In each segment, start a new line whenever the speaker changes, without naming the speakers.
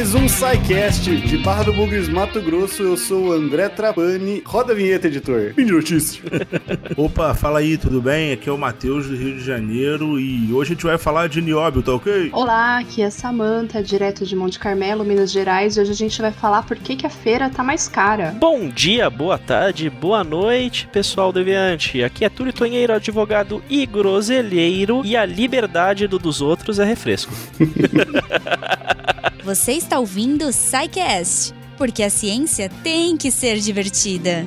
mais um SciCast de Barra do Bugres, Mato Grosso. Eu sou o André Trapani. Roda a vinheta, editor. Fim de notícia.
Opa, fala aí, tudo bem? Aqui é o Matheus do Rio de Janeiro e hoje a gente vai falar de nióbio, tá ok?
Olá, aqui é Samanta, direto de Monte Carmelo, Minas Gerais. E hoje a gente vai falar por que, que a feira tá mais cara.
Bom dia, boa tarde, boa noite, pessoal deviante. Aqui é Túlio Tonheiro, advogado e groselheiro, e a liberdade do dos outros é refresco.
Você está ouvindo o SciCast, porque a ciência tem que ser divertida.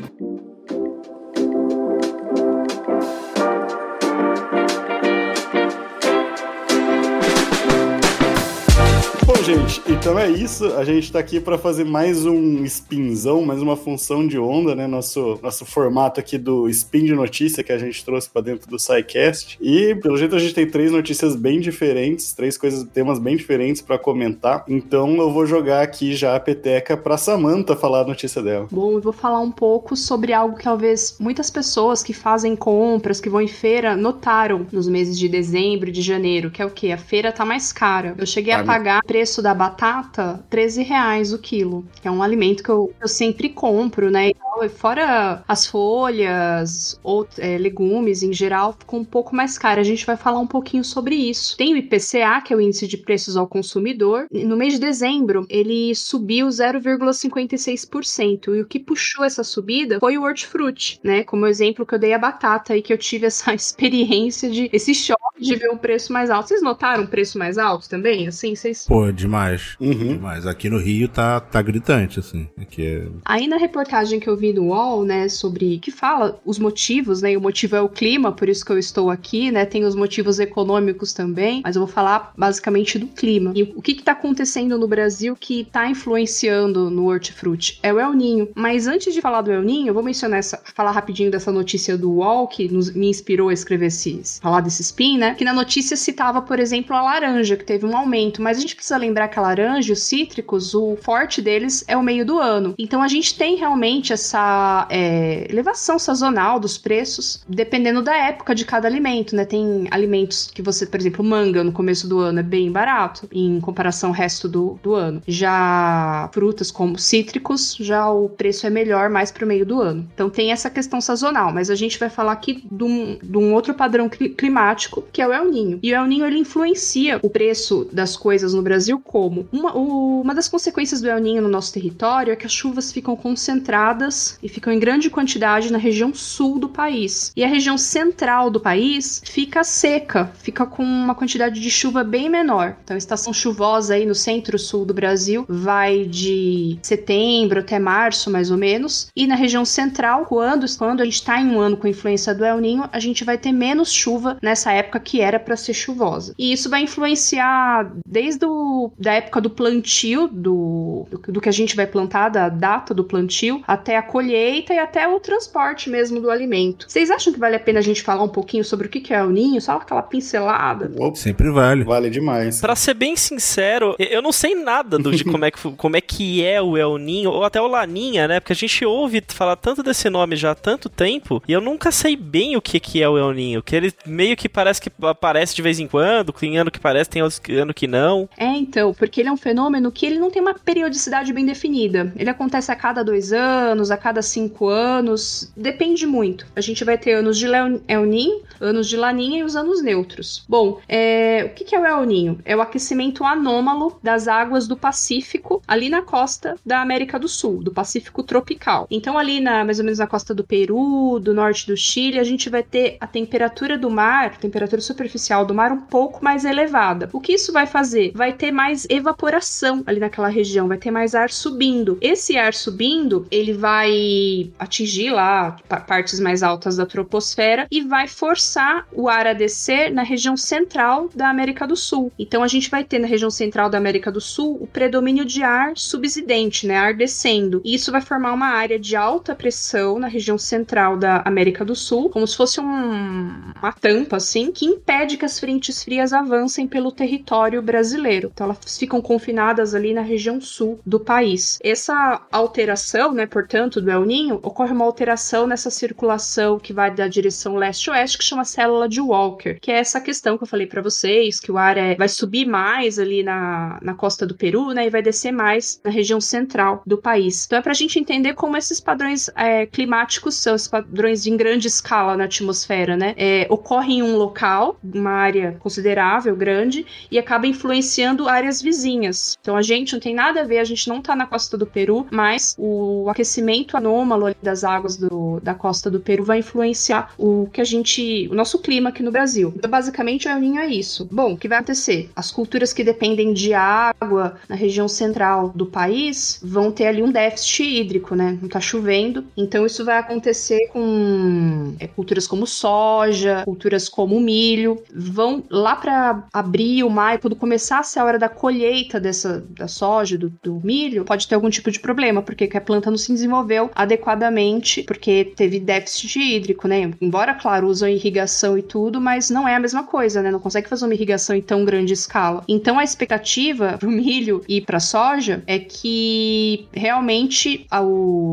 gente, então é isso. A gente tá aqui para fazer mais um spinzão, mais uma função de onda, né? Nosso, nosso formato aqui do spin de notícia que a gente trouxe para dentro do SciCast. E, pelo jeito, a gente tem três notícias bem diferentes, três coisas, temas bem diferentes para comentar. Então eu vou jogar aqui já a peteca pra Samantha falar a notícia dela.
Bom, eu vou falar um pouco sobre algo que talvez muitas pessoas que fazem compras, que vão em feira, notaram nos meses de dezembro e de janeiro, que é o que? A feira tá mais cara. Eu cheguei a pagar preço preço da batata, 13 reais o quilo. Que é um alimento que eu, eu sempre compro, né? E fora as folhas ou é, legumes em geral, ficou um pouco mais caro. A gente vai falar um pouquinho sobre isso. Tem o IPCA, que é o Índice de Preços ao Consumidor. No mês de dezembro, ele subiu 0,56%. E o que puxou essa subida foi o hortifruti, né? Como exemplo que eu dei a batata e que eu tive essa experiência de esse choque de ver o preço mais alto. Vocês notaram o preço mais alto também? Assim, vocês.
Pô, demais. Uhum. Demais. Aqui no Rio tá, tá gritante, assim. Aqui é...
Aí na reportagem que eu vi no UOL, né, sobre. que fala os motivos, né? E o motivo é o clima, por isso que eu estou aqui, né? Tem os motivos econômicos também, mas eu vou falar basicamente do clima. E o que que tá acontecendo no Brasil que tá influenciando no hortifruti? É o El Ninho. Mas antes de falar do El Ninho, eu vou mencionar essa, falar rapidinho dessa notícia do UOL que nos, me inspirou a escrever esses, falar desse spin, né? Que na notícia citava, por exemplo, a laranja, que teve um aumento, mas a gente precisa lembrar que a laranja, os cítricos, o forte deles é o meio do ano. Então a gente tem realmente essa é, elevação sazonal dos preços, dependendo da época de cada alimento, né? Tem alimentos que você, por exemplo, manga no começo do ano é bem barato em comparação ao resto do, do ano. Já frutas como cítricos, já o preço é melhor mais para o meio do ano. Então tem essa questão sazonal, mas a gente vai falar aqui de um, de um outro padrão climático, que é o El Ninho. E o El Ninho ele influencia o preço das coisas no Brasil como? Uma, o, uma das consequências do El Ninho no nosso território é que as chuvas ficam concentradas e ficam em grande quantidade na região sul do país. E a região central do país fica seca, fica com uma quantidade de chuva bem menor. Então, a estação chuvosa aí no centro-sul do Brasil vai de setembro até março, mais ou menos. E na região central, quando, quando a gente está em um ano com influência do El Ninho, a gente vai ter menos chuva nessa época que era para ser chuvosa. E isso vai influenciar desde o da época do plantio, do, do, que a gente vai plantar, da data do plantio, até a colheita e até o transporte mesmo do alimento. Vocês acham que vale a pena a gente falar um pouquinho sobre o que é o ninho? Só aquela pincelada?
Opa, sempre vale.
Vale demais.
Pra ser bem sincero, eu não sei nada do, de como é, que, como é que é o El Ninho, ou até o Laninha, né? Porque a gente ouve falar tanto desse nome já há tanto tempo, e eu nunca sei bem o que, que é o El Ninho. Que ele meio que parece que aparece de vez em quando, tem ano que parece, tem ano que não.
É, então, porque ele é um fenômeno que ele não tem uma periodicidade bem definida. Ele acontece a cada dois anos, a cada cinco anos, depende muito. A gente vai ter anos de El Ninho, anos de Laninha e os anos neutros. Bom, é... o que é o El Ninho? É o aquecimento anômalo das águas do Pacífico, ali na costa da América do Sul, do Pacífico tropical. Então, ali na mais ou menos na costa do Peru, do norte do Chile, a gente vai ter a temperatura do mar, temperatura superficial do mar um pouco mais elevada. O que isso vai fazer? Vai ter mais evaporação ali naquela região, vai ter mais ar subindo. Esse ar subindo, ele vai atingir lá partes mais altas da troposfera e vai forçar o ar a descer na região central da América do Sul. Então a gente vai ter na região central da América do Sul o predomínio de ar subsidente, né, ar descendo. E isso vai formar uma área de alta pressão na região central da América do Sul, como se fosse um, uma tampa assim, que impede que as frentes frias avancem pelo território brasileiro. Então elas ficam confinadas ali na região sul do país. Essa alteração, né, portanto, do El Ninho, ocorre uma alteração nessa circulação que vai da direção leste-oeste, que chama célula de Walker, que é essa questão que eu falei para vocês, que o ar é, vai subir mais ali na, na costa do Peru, né, e vai descer mais na região central do país. Então é para a gente entender como esses padrões é, climáticos são, esses padrões em grande escala na atmosfera, né, é, ocorrem em um local, uma área considerável, grande, e acaba influenciando áreas vizinhas. Então a gente não tem nada a ver, a gente não está na costa do Peru, mas o aquecimento anômalo das águas do, da costa do Peru vai influenciar o que a gente, o nosso clima aqui no Brasil. Então basicamente El Niño é isso. Bom, o que vai acontecer? As culturas que dependem de água na região central do país vão ter ali um déficit hídrico, né? Não tá chovendo. Então isso vai acontecer com é, culturas como soja, culturas como milho, vão lá para abril, maio, quando começar a hora da colheita dessa da soja, do, do milho, pode ter algum tipo de problema, porque a planta não se desenvolveu adequadamente, porque teve déficit hídrico, né? Embora, claro, usam irrigação e tudo, mas não é a mesma coisa, né? Não consegue fazer uma irrigação em tão grande escala. Então a expectativa pro milho e pra soja é que realmente a,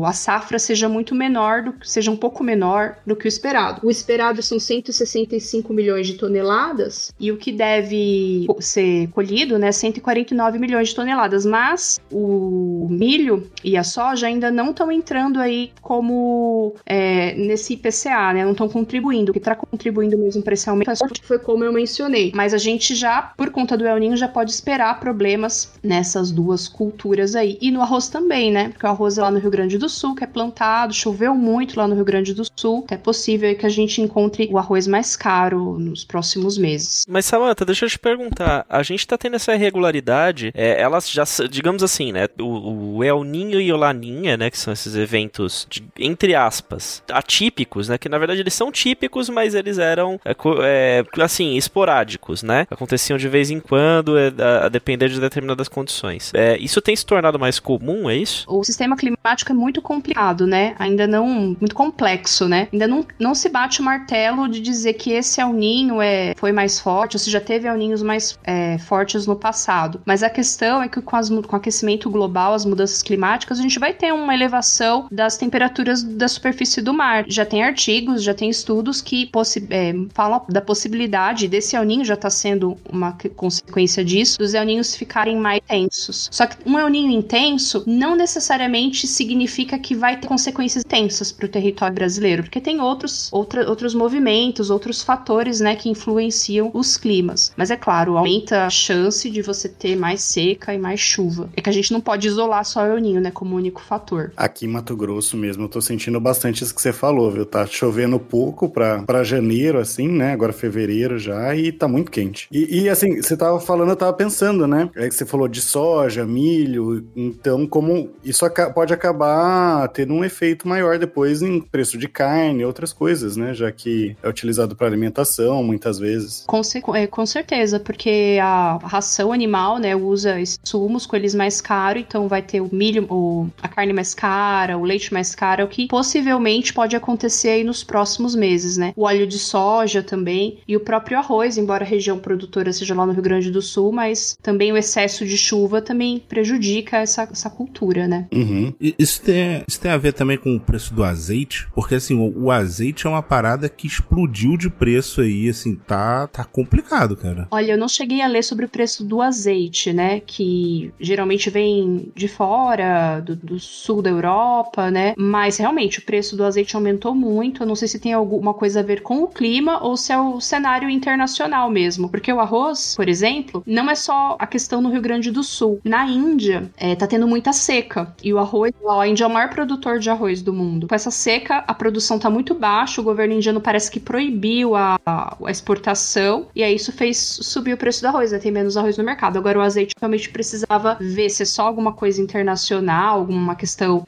a safra seja muito menor, do, seja um pouco menor do que o esperado. O esperado são 165 milhões de toneladas e o que deve ser colhido, né, 149 milhões de toneladas, mas o milho e a soja ainda não estão entrando aí como é, nesse IPCA, né, não estão contribuindo. O que está contribuindo mesmo para esse aumento foi como eu mencionei, mas a gente já, por conta do El Ninho, já pode esperar problemas nessas duas culturas aí. E no arroz também, né, porque o arroz é lá no Rio Grande do Sul, que é plantado, choveu muito lá no Rio Grande do Sul, é possível que a gente encontre o arroz mais caro nos próximos meses.
Mas Samantha, deixa eu te perguntar, a gente tá tendo essa irregularidade, é, elas já, digamos assim, né, o, o El Ninho e o Laninha, né, que são esses eventos, de, entre aspas, atípicos, né, que na verdade eles são típicos, mas eles eram, é, é, assim, esporádicos, né, aconteciam de vez em quando, é, a, a, depender de determinadas condições. É, isso tem se tornado mais comum, é isso?
O sistema climático é muito complicado, né, ainda não, muito complexo, né, ainda não, não se bate o martelo de dizer que esse El Ninho é, foi mais forte, ou se já teve El mais é, fortes no passado. Mas a questão é que com, as, com o aquecimento global, as mudanças climáticas, a gente vai ter uma elevação das temperaturas da superfície do mar. Já tem artigos, já tem estudos que é, falam da possibilidade desse El Ninho já está sendo uma consequência disso, dos El ficarem mais intensos. Só que um El Ninho intenso não necessariamente significa que vai ter consequências intensas para o território brasileiro, porque tem outros, outra, outros movimentos, outros fatores, né, que influenciam os climas. Mas é claro, aumenta a chance de você ter mais seca e mais chuva. É que a gente não pode isolar só o El Ninho, né, como único fator.
Aqui em Mato Grosso mesmo, eu tô sentindo bastante isso que você falou, viu? Tá chovendo pouco pra, pra janeiro, assim, né? Agora fevereiro já, e tá muito quente. E, e assim, você tava falando, eu tava pensando, né? É que você falou de soja, milho, então como isso pode acabar tendo um efeito maior depois em preço de carne outras coisas, né? Já que é utilizado para alimentação muitas vezes.
Com, é, com certeza, porque a ração animal, né, usa insumos com eles mais caros, então vai ter o milho, o, a carne mais cara, o leite mais caro, é o que possivelmente pode acontecer aí nos próximos meses, né? O óleo de soja também e o próprio arroz, embora a região produtora seja lá no Rio Grande do Sul, mas também o excesso de chuva também prejudica essa, essa cultura, né?
Uhum. Isso, tem, isso tem a ver também com o preço do azeite, porque assim, o, o azeite é uma parada que explodiu de preço aí, assim, tá, tá complicado, cara.
Olha, eu não cheguei a ler sobre o preço do azeite, né? Que geralmente vem de fora, do, do sul da Europa, né? Mas realmente o preço do azeite aumentou muito. Eu não sei se tem alguma coisa a ver com o clima ou se é o cenário internacional mesmo. Porque o arroz, por exemplo, não é só a questão no Rio Grande do Sul. Na Índia, é, tá tendo muita seca. E o arroz, a Índia é o maior produtor de arroz do mundo. Com essa seca, a produção tá muito baixa. O governo indiano parece que proibiu a, a exportação. E aí isso fez subir o preço do arroz, né? Tem menos arroz no mercado. Agora o azeite realmente precisava ver se é só alguma coisa internacional, alguma questão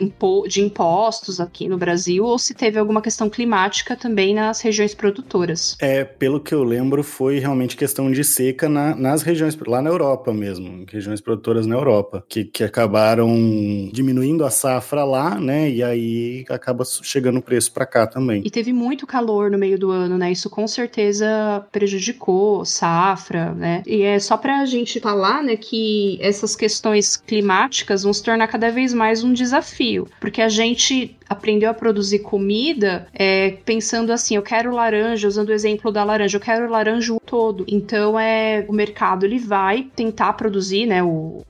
de impostos aqui no Brasil, ou se teve alguma questão climática também nas regiões produtoras.
É, pelo que eu lembro, foi realmente questão de seca na, nas regiões, lá na Europa mesmo, regiões produtoras na Europa, que, que acabaram diminuindo a safra lá, né? E aí acaba chegando o preço para cá também.
E teve muito calor no meio do ano, né? Isso com certeza prejudicou, safra, né? E é só pra gente falar, né, que essas questões climáticas vão se tornar cada vez mais um desafio, porque a gente aprendeu a produzir comida é, pensando assim, eu quero laranja, usando o exemplo da laranja, eu quero laranja todo. Então é o mercado ele vai tentar produzir, né? O,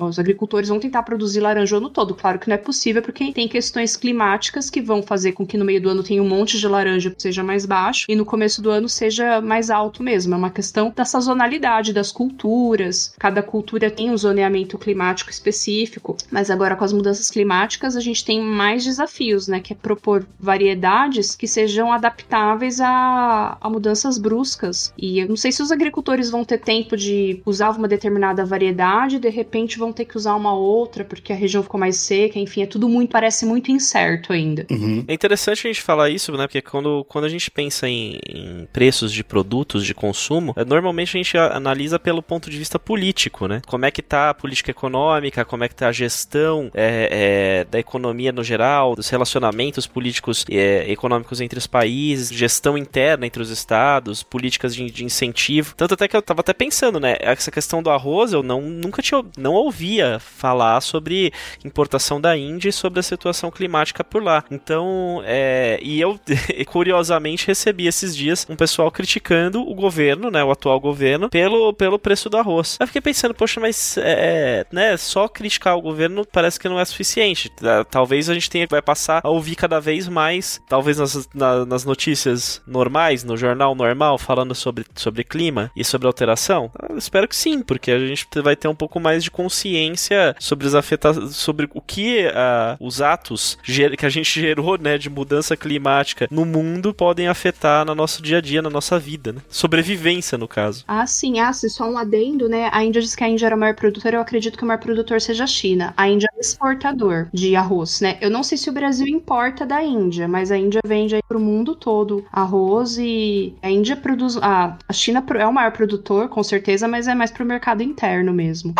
os agricultores vão tentar produzir laranja o ano todo. Claro que não é possível porque tem questões climáticas que vão fazer com que no meio do ano tenha um monte de laranja que seja mais baixo e no começo do ano seja mais alto mesmo. É uma questão da sazonalidade das culturas. Cada cultura tem um zoneamento climático específico, mas agora com as mudanças climáticas a gente tem mais desafios, né? Que é propor variedades que sejam adaptáveis a, a mudanças bruscas. E eu não sei se os agricultores vão ter tempo de usar uma determinada variedade, de repente vão ter que usar uma outra porque a região ficou mais seca, enfim, é tudo muito, parece muito incerto ainda.
Uhum. É interessante a gente falar isso, né? Porque quando, quando a gente pensa em, em preços de produtos de consumo, é, normalmente a gente analisa pelo ponto de vista político, né? Como é que tá a política econômica, como é que tá a gestão é, é, da economia no geral, dos relacionamentos políticos é, econômicos entre os países, gestão interna entre os estados, políticas de, de, incentivo. Tanto até que eu tava até pensando, né? Essa questão do arroz, eu não, nunca tinha, não ouvia falar sobre importação da Índia e sobre a situação climática por lá. Então, é, e eu, curiosamente, recebi esses dias um pessoal criticando o governo, né? O atual governo, pelo, pelo preço do arroz. Eu fiquei pensando, poxa, mas é, né, só criticar o governo parece que não é suficiente. Talvez a gente tenha, passar a ouvir cada vez mais, talvez nas, na, nas notícias normais, no jornal normal, falando sobre, sobre clima e sobre alteração? Eu espero que sim, porque a gente vai ter um pouco mais de consciência sobre as afetações, sobre o que uh, os atos que a gente gerou, né, de mudança climática no mundo podem afetar no nosso dia a dia, na nossa vida, né? Sobrevivência, no caso.
Ah, sim, ah, sim, só um adendo, né? A Índia diz que a Índia era o maior produtor, eu acredito que o maior produtor seja a China. A Índia é exportador de arroz, né? Eu não sei se o Brasil importa da Índia, mas a Índia vende aí pro mundo todo arroz e a Índia produz. Ah, a China é o maior produtor, com certeza, mas é mais pro mercado interno mesmo.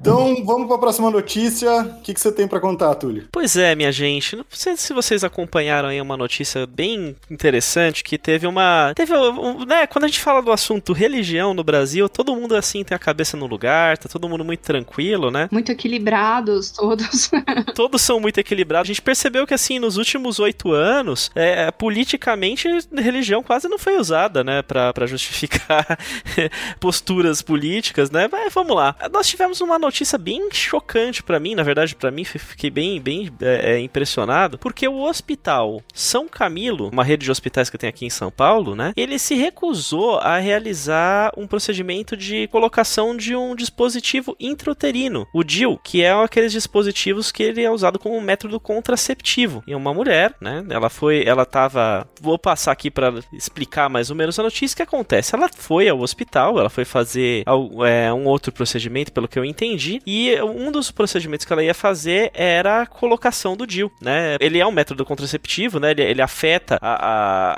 Então, vamos para a próxima notícia. O que, que você tem para contar, Túlio?
Pois é, minha gente. Não sei se vocês acompanharam aí uma notícia bem interessante que teve uma. Teve, um, né? Quando a gente fala do assunto religião no Brasil, todo mundo assim tem a cabeça no lugar, tá todo mundo muito tranquilo, né?
Muito equilibrados, todos.
todos são muito equilibrados. A gente percebeu que, assim, nos últimos oito anos, é, politicamente, religião quase não foi usada, né? para justificar posturas políticas, né? Mas vamos lá. Nós tivemos uma notícia notícia bem chocante para mim, na verdade, para mim, fiquei bem, bem é, é, impressionado, porque o hospital São Camilo, uma rede de hospitais que tem aqui em São Paulo, né? Ele se recusou a realizar um procedimento de colocação de um dispositivo intrauterino, o DIL, que é aqueles dispositivos que ele é usado como método contraceptivo. E uma mulher, né? Ela foi, ela tava, vou passar aqui para explicar mais ou menos a notícia que acontece. Ela foi ao hospital, ela foi fazer é, um outro procedimento, pelo que eu entendi entendi. E um dos procedimentos que ela ia fazer era a colocação do DIL, né? Ele é um método contraceptivo, né? Ele, ele afeta a,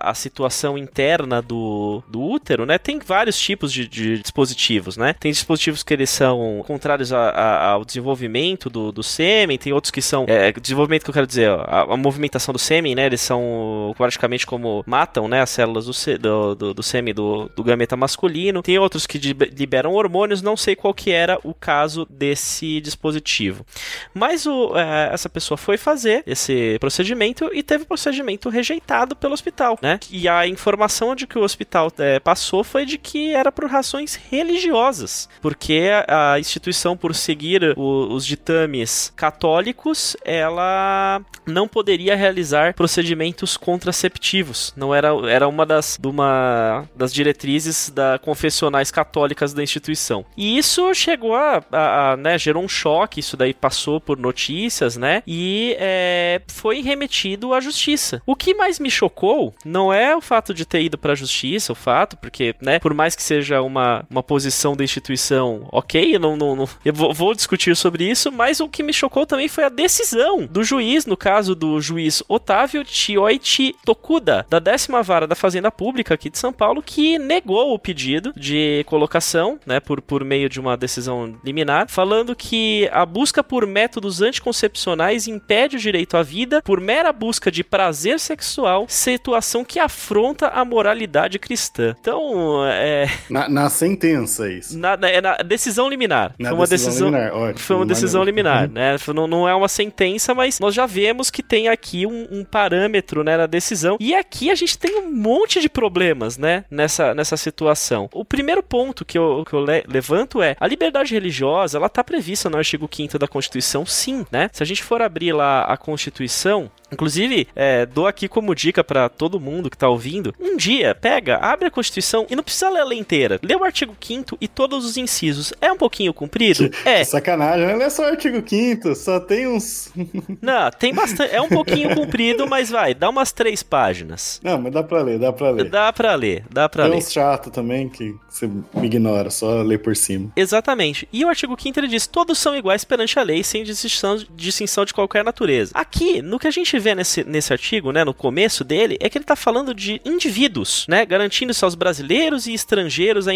a, a, situação interna do, do útero, né? Tem vários tipos de, de dispositivos, né? Tem dispositivos que eles são contrários a, a, ao desenvolvimento do, do sêmen, tem outros que são. É, desenvolvimento que eu quero dizer, a, movimentação do sêmen, né? Eles são praticamente como matam, né? As células do, do, do, do sêmen do, do gameta masculino. Tem outros que liberam hormônios, não sei qual que era o caso desse dispositivo. Mas o, é, essa pessoa foi fazer esse procedimento e teve o procedimento rejeitado pelo hospital, né? E a informação de que o hospital é, passou foi de que era por razões religiosas, porque a, instituição, por seguir o, os ditames católicos, ela não poderia realizar procedimentos contraceptivos. Não era, era uma das, uma das diretrizes da confessionais católicas da instituição. E isso chegou a, a né, gerou um choque, isso daí passou por notícias, né? E é, foi remetido à justiça. O que mais me chocou não é o fato de ter ido para a justiça, o fato, porque, né, por mais que seja uma, uma posição da instituição, ok, eu não, não, não eu vou, vou, discutir sobre isso, mas o que me chocou também foi a decisão do juiz, no caso do juiz Otávio Chioichi Tokuda, da décima vara da Fazenda Pública aqui de São Paulo, que negou o pedido de colocação, né, por, por meio de uma decisão liminar, falando que a busca por métodos anticoncepcionais impede o direito à vida por mera busca de prazer sexual, situação que afronta a moralidade cristã. Então, é.
Na, na sentença, isso.
Na, é na decisão liminar.
Na
foi uma
decisão
decisão.
liminar, ótimo,
foi uma decisão
maneiro.
liminar,
Uhum.
né? Não, não é uma sentença, mas nós já vemos que tem aqui um, um parâmetro né, na decisão. E aqui a gente tem um monte de problemas, né? Nessa, nessa situação. O primeiro ponto que eu, que eu le- levanto é a liberdade religiosa, ela tá prevista no artigo 5 da Constituição, sim, né? Se a gente for abrir lá a Constituição, Inclusive, é, dou aqui como dica pra todo mundo que tá ouvindo: um dia, pega, abre a Constituição e não precisa ler ela inteira. Lê o artigo 5 e todos os incisos. É um pouquinho comprido? É.
Sacanagem, não é só o artigo 5 só tem uns.
Não, tem bastante. É um pouquinho comprido, mas vai, dá umas três páginas.
Não, mas dá pra ler, dá pra ler.
Dá pra ler, dá pra
Tem
ler.
uns chato também que você me ignora, só lê por cima.
Exatamente. E o artigo 5 ele diz: todos são iguais perante a lei, sem distinção, distinção de qualquer natureza. Aqui, no que a gente vê nesse, nesse artigo, né, no começo dele, é que ele tá falando de indivíduos, né, garantindo-se aos brasileiros e estrangeiros a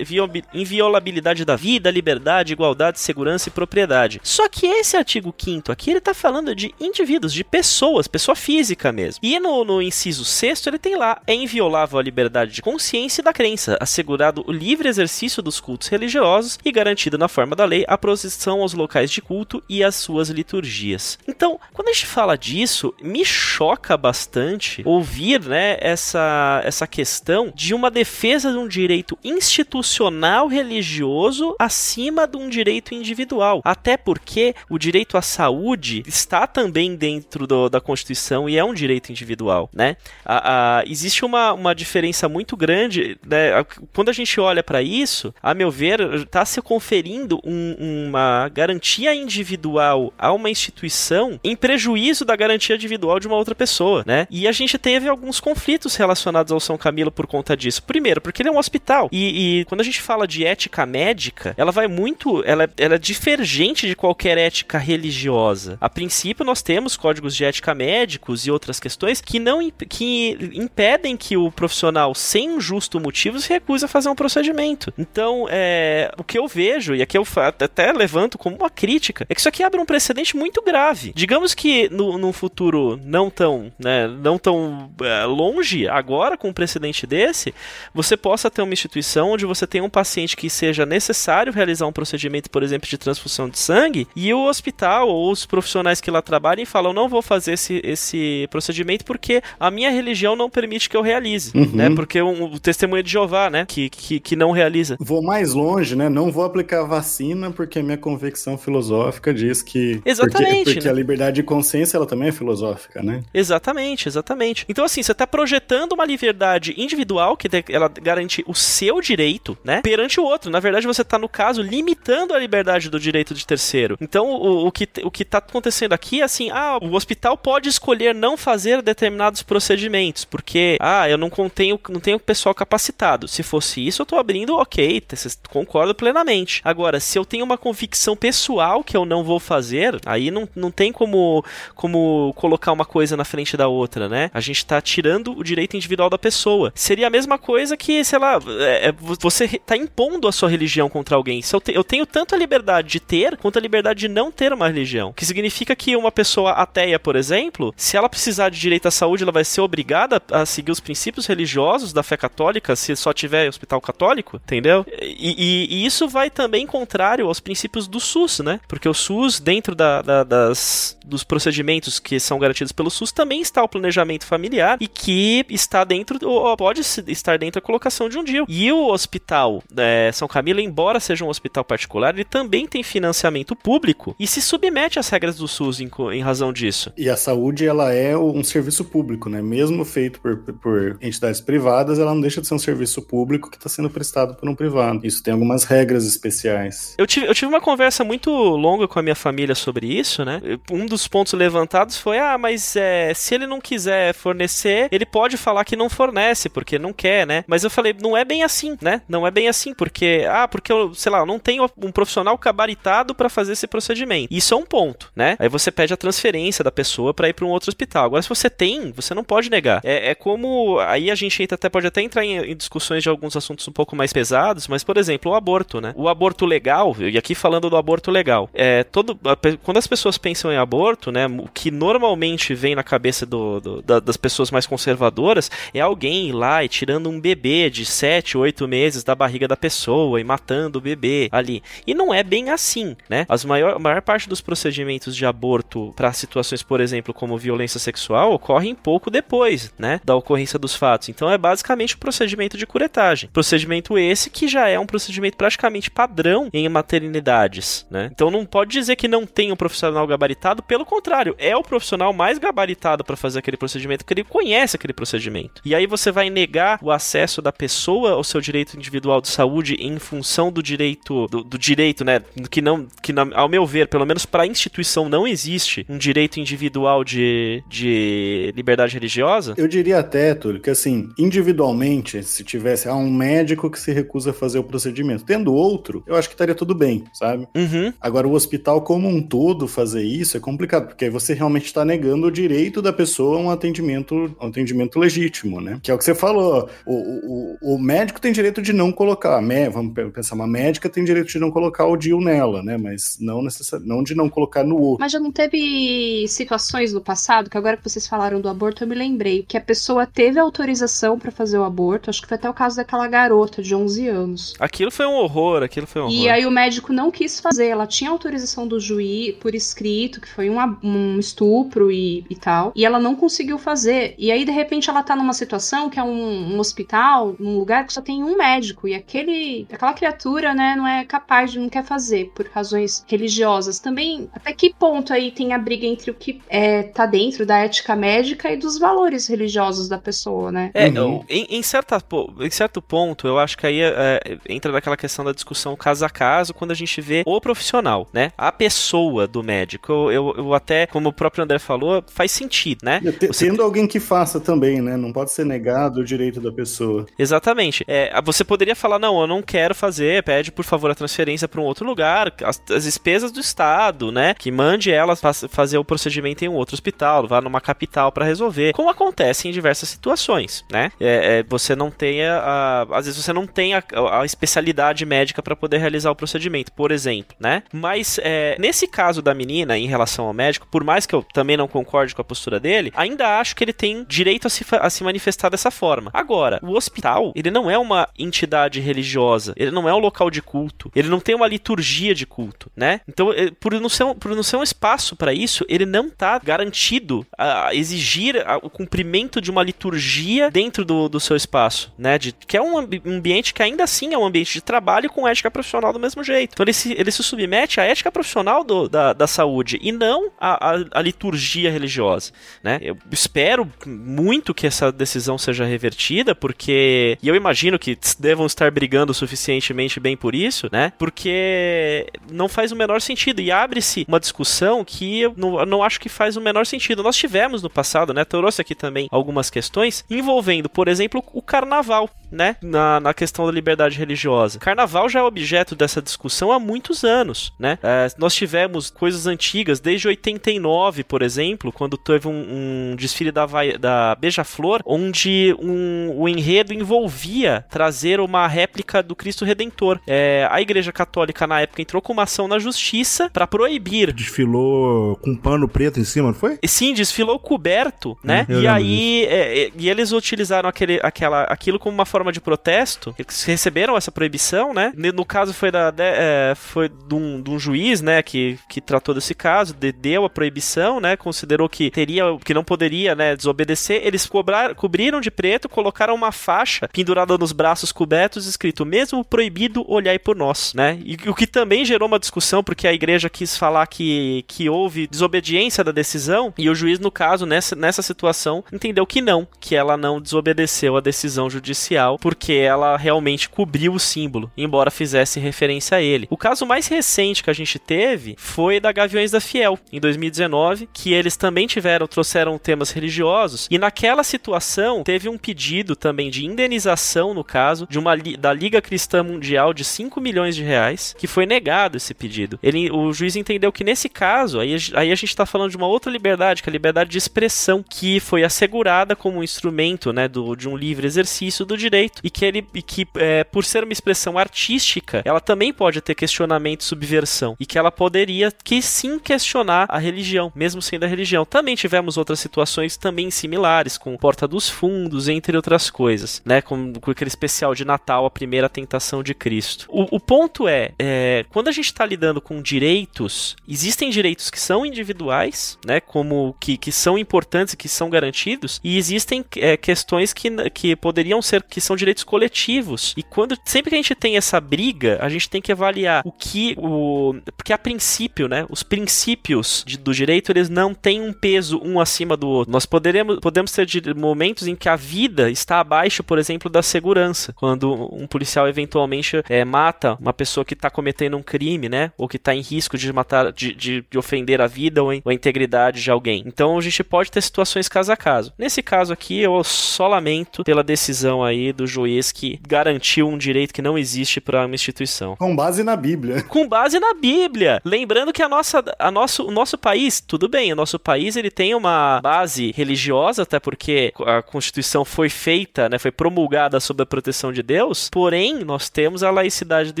inviolabilidade da vida, liberdade, igualdade, segurança e propriedade. Só que esse artigo 5 aqui, ele tá falando de indivíduos, de pessoas, pessoa física mesmo. E no, no inciso 6 ele tem lá: é inviolável a liberdade de consciência e da crença, assegurado o livre exercício dos cultos religiosos e garantido na forma da lei a procissão aos locais de culto e às suas liturgias. Então, quando a gente fala disso, me choca bastante ouvir, né, essa, essa questão de uma defesa de um direito institucional religioso acima de um direito individual. Até porque o direito à saúde está também dentro do- da Constituição e é um direito individual, né? A- a- existe uma, uma diferença muito grande, né? Quando a gente olha para isso, a meu ver, está se conferindo um- uma garantia individual a uma instituição em prejuízo da garantia individual de uma outra pessoa, né? E a gente teve alguns conflitos relacionados ao São Camilo por conta disso. Primeiro, porque ele é um hospital. E, e quando a gente fala de ética médica, ela vai muito. Ela, é- ela é divergente de qualquer ética religiosa. A princípio, nós temos códigos de ética médicos e outras questões que não que impedem que o profissional, sem justo motivo, se recuse a fazer um procedimento. Então, é, o que eu vejo, e aqui eu até levanto como uma crítica, é que isso aqui abre um precedente muito grave. Digamos que no, num futuro não tão, né, não tão é, longe, agora com um precedente desse, você possa ter uma instituição onde você tem um paciente que seja necessário realizar um procedimento, por exemplo, de transfusão de sangue, e o hospital ou os profissionais que lá trabalhem falam: não vou fazer esse, esse procedimento porque a minha religião não permite que eu realize,
Uhum.
né? Porque um- o testemunho de Jeová, né? Que, que, que não realiza.
Vou mais longe, né? Não vou aplicar vacina porque a minha convicção filosófica diz que.
Exatamente,
Porque, porque
né?
a liberdade de consciência ela também é filosófica, né?
Exatamente, exatamente. Então, assim, você tá projetando uma liberdade individual que ela garante o seu direito, né? Perante o outro. Na verdade, você tá, no caso, limitando a liberdade do direito de terceiro. Então, o, o, que, o que tá acontecendo aqui é assim: ah, o hospital pode escolher não fazer determinados procedimentos, porque, ah, eu não contenho, não tenho pessoal capacitado. Se fosse isso, eu tô abrindo, ok, concordo plenamente. Agora, se eu tenho uma convicção pessoal que eu não vou fazer, aí não, não tem como, como colocar uma coisa na frente da outra, né? A gente tá tirando o direito individual da pessoa. Seria a mesma coisa que, sei lá, é, é, você tá impondo a sua religião contra alguém. Se eu, te- eu tenho tanto a liberdade de ter quanto a liberdade de não ter uma religião. Que significa que uma pessoa ateia, por exemplo, se ela precisar de direito à saúde, ela vai ser obrigada a seguir os princípios religiosos da fé católica se só tiver hospital católico, entendeu? E, e- e isso vai também contrário aos princípios do SUS, né? Porque o SUS, dentro da- da- das, dos procedimentos que são garantidos pelo SUS, também está o planejamento familiar e que está dentro, ou pode estar dentro da colocação de um DIU. E o hospital é, São Camilo, embora seja um hospital particular, ele também tem financiamento público e se submete às regras do SUS em, em razão disso.
E a saúde, ela é um serviço público, né? Mesmo feito por, por entidades privadas, ela não deixa de ser um serviço público que está sendo prestado por um privado. Isso tem algumas regras especiais.
Eu tive, eu tive uma conversa muito longa com a minha família sobre isso, né? Um dos pontos levantados foi: ah, mas é, se ele não quiser fornecer, ele pode falar que não fornece, porque não quer, né? Mas eu falei: não é bem assim, né? Não é bem assim, porque, ah, porque eu, sei lá, eu não tenho um profissional gabaritado para fazer esse procedimento. Isso é um ponto, né? Aí você pede a transferência da pessoa para ir para um outro hospital. Agora, se você tem, você não pode negar. É, é como. Aí a gente até pode até entrar em, em discussões de alguns assuntos um pouco mais pesados, mas, por exemplo, o aborto, né? O aborto legal, e aqui falando do aborto legal, é, todo, quando as pessoas pensam em aborto, né, o que normalmente vem na cabeça do, do, da, das pessoas mais conservadoras é alguém ir lá e tirando um bebê de 7, 8 meses da barriga da pessoa e matando o bebê ali. E não é bem assim, né? As maior, a maior parte dos procedimentos de aborto para situações, por exemplo, como violência sexual, ocorrem pouco depois, né, da ocorrência dos fatos. Então é basicamente o procedimento de curetagem. Procedimento esse que já é um procedimento praticamente padrão em maternidades, né? Então não pode dizer que não tem um profissional gabaritado, pelo contrário, é o profissional mais gabaritado para fazer aquele procedimento, porque ele conhece aquele procedimento. E aí você vai negar o acesso da pessoa ao seu direito individual de saúde em função do direito do, do direito, né, que não que ao meu ver, pelo menos para a instituição não existe um direito individual de, de liberdade religiosa?
Eu diria até, Túlio, que assim, individualmente, se tivesse um médico que se recusa a fazer o procedimento, tendo outro, eu acho que estaria tudo bem, sabe?
Uhum.
Agora, o hospital como um todo fazer isso é complicado, porque aí você realmente está negando o direito da pessoa a um atendimento, um atendimento legítimo, né? Que é o que você falou. O, o, o médico tem direito de não colocar, vamos pensar, uma médica tem direito de não colocar o DIU nela, né? Mas não, necessari não de não colocar no outro.
Mas já não teve situações no passado, que agora que vocês falaram do aborto, eu me lembrei, que a pessoa teve autorização para fazer o aborto, acho que foi até o caso daquela garota de 11 anos.
Aquilo foi um horror, aquilo foi um horror.
E aí o médico não quis fazer, ela tinha autorização do juiz por escrito, que foi um, um estupro e, e tal, e ela não conseguiu fazer. E aí, de repente, ela tá numa situação que é um, um hospital, num lugar que só tem um médico, e aquele, aquela criatura, né, não é capaz de, não quer fazer, por razões religiosas. Também, até que ponto aí tem a briga entre o que é, tá dentro da ética médica e dos valores religiosos da pessoa, né?
É, uhum. em, em, certa, em certo ponto, eu acho que aí é, entra naquela questão da discussão caso a caso, quando a gente vê o profissional, né? A pessoa do médico. Eu, eu, eu até, como o próprio André falou, faz sentido, né?
Você Tendo alguém que faça também, né? Não pode ser negado o direito da pessoa.
Exatamente. É, você poderia falar, não, eu não quero fazer, pede por favor a transferência para um outro lugar, as, as despesas do Estado, né? Que mande ela fazer o procedimento em um outro hospital, vá numa capital para resolver, como acontece em diversas situações, né? É, é, você não tem a, às vezes você não tem a, a especialidade médica para poder realizar o procedimento, por exemplo, né? Mas é, nesse caso da menina, em relação ao médico, por mais que eu também não concorde com a postura dele, ainda acho que ele tem direito a se, a se manifestar dessa forma. Agora, o hospital, ele não é uma entidade religiosa, ele não é um local de culto, ele não tem uma liturgia de culto, né? Então, é, por não ser, por não ser um espaço para isso, ele não tá garantido a exigir o cumprimento de uma liturgia dentro do, do seu espaço, né? De, que é um ambiente que ainda assim é um ambiente de trabalho com ética profissional do mesmo jeito. Então ele se, ele se submete à ética profissional do, da, da saúde e não à, à, à liturgia religiosa, né? Eu espero muito que essa decisão seja revertida, porque e eu imagino que devam estar brigando suficientemente bem por isso, né? Porque não faz o menor sentido e abre-se uma discussão que eu não, eu não acho que faz o menor sentido. Nós tivemos no passado, né? Trouxe aqui também algumas questões envolvendo, por exemplo, o carnaval, né? Na, na questão da liberdade religiosa. Carnaval já é objeto dessa discussão há muitos anos, né? É, nós tivemos coisas antigas, desde 89, por exemplo, quando teve um, um desfile da, da Beija-Flor, onde um, o enredo envolvia trazer uma réplica do Cristo Redentor. É, a Igreja Católica, na época, entrou com uma ação na justiça para proibir.
Desfilou com pano preto em cima, não foi?
Sim, desfilou coberto, né? Hum, e aí, é, e eles utilizaram aquele, aquela, aquilo como uma forma de protesto. Eles receberam essa proibição, né? No caso foi da é, foi de um, de um, juiz, né, que, que tratou desse caso, de, deu a proibição, né? Considerou que teria, que não poderia, né, desobedecer. Eles cobrar, cobriram de preto, colocaram uma faixa pendurada nos braços cobertos, escrito: "Mesmo proibido, olhai por nós", né? E o que também gerou uma discussão porque a igreja quis falar que que houve desobediência da decisão e o juiz no caso nessa nessa situação entendeu que não, que ela não desobedeceu a decisão judicial porque ela realmente cobriu o símbolo, embora fizesse referência a ele. O caso mais recente que a gente teve foi da Gaviões da Fiel, em 2019, que eles também tiveram, trouxeram temas religiosos, e naquela situação teve um pedido também de indenização, no caso, de uma da Liga Cristã Mundial de 5 milhões de reais, que foi negado esse pedido. Ele, o juiz entendeu que nesse caso, aí, aí a gente está falando de uma outra liberdade, que é a liberdade de expressão, que foi assegurada como um instrumento né, do, de um livre exercício do direito, e que ele e que é, por ser uma expressão artística, ela também pode ter questionamento e subversão. E que ela poderia que sim questionar a religião, mesmo sendo a religião. Também tivemos outras situações também similares, com Porta dos Fundos, entre outras coisas, né? Com, com aquele especial de Natal, a primeira tentação de Cristo. O, o ponto é, é, quando a gente está lidando com direitos, existem direitos que são individuais, né? Como que, que são importantes e que são garantidos, e existem é, questões que, que poderiam ser que são direitos coletivos. E quando sempre que a gente tem essa briga, a gente tem que avaliar o que o porque a princípio, né, os princípios de, do direito eles não têm um peso um acima do outro. Nós poderemos podemos ter momentos em que a vida está abaixo, por exemplo, da segurança. Quando um policial eventualmente é, mata uma pessoa que está cometendo um crime, né, ou que está em risco de matar, de, de, de ofender a vida ou, ou a integridade de alguém. Então a gente pode ter situações caso a caso. Nesse caso aqui, eu só lamento pela decisão aí do juiz que garantiu um direito que não existe para uma instituição.
Com base na Bíblia.
Com base na Bíblia. Lembrando que a nossa, a nosso, o nosso país, tudo bem, o nosso país ele tem uma base religiosa, até porque a Constituição foi feita, né, foi promulgada sob a proteção de Deus. Porém, nós temos a laicidade do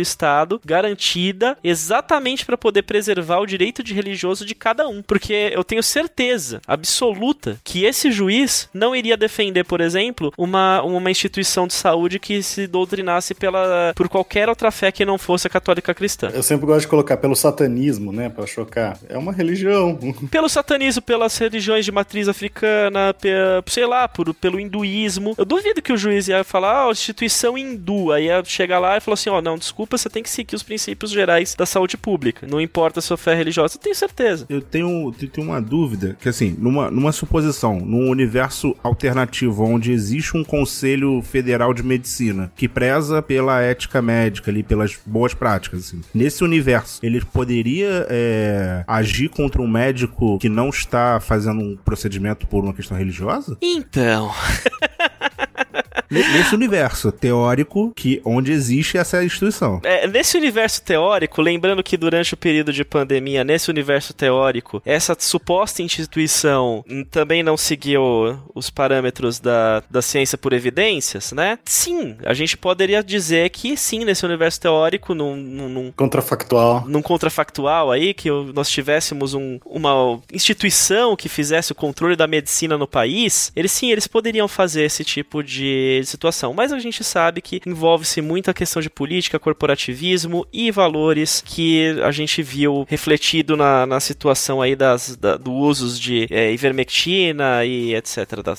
Estado garantida exatamente para poder preservar o direito de religioso de cada um. Porque eu tenho certeza absoluta que esse juiz não iria defender, por exemplo, uma, uma instituição de saúde que se doutrinasse pela, por qualquer outra fé que não fosse a católica cristã.
Eu sempre gosto de colocar pelo satanismo, né, para chocar. É uma religião.
Pelo satanismo, pelas religiões de matriz africana, sei lá, por, pelo hinduísmo. Eu duvido que o juiz ia falar, ó, oh, instituição hindu. Aí ia chegar lá e falar assim, ó, oh, não, desculpa, você tem que seguir os princípios gerais da saúde pública. Não importa a sua fé religiosa. Eu tenho certeza.
Eu tenho, tenho uma dúvida, que assim, numa, numa suposição, num universo alternativo onde existe um conselho federal de medicina que preza pela ética médica ali, pelas boas práticas, assim. Nesse universo, ele poderia é, agir contra um médico que não está fazendo um procedimento por uma questão religiosa?
Então.
nesse universo teórico que onde existe essa instituição.
É, nesse universo teórico, lembrando que durante o período de pandemia, nesse universo teórico, essa suposta instituição também não seguiu os parâmetros da, da ciência por evidências, né? Sim, a gente poderia dizer que sim, nesse universo teórico, num, num, num
contrafactual,
num contrafactual aí, que nós tivéssemos um, uma instituição que fizesse o controle da medicina no país, eles sim, eles poderiam fazer esse tipo de situação. Mas a gente sabe que envolve-se muita questão de política, corporativismo e valores que a gente viu refletido na, na situação aí das, da, do usos de é, ivermectina e etc. Da,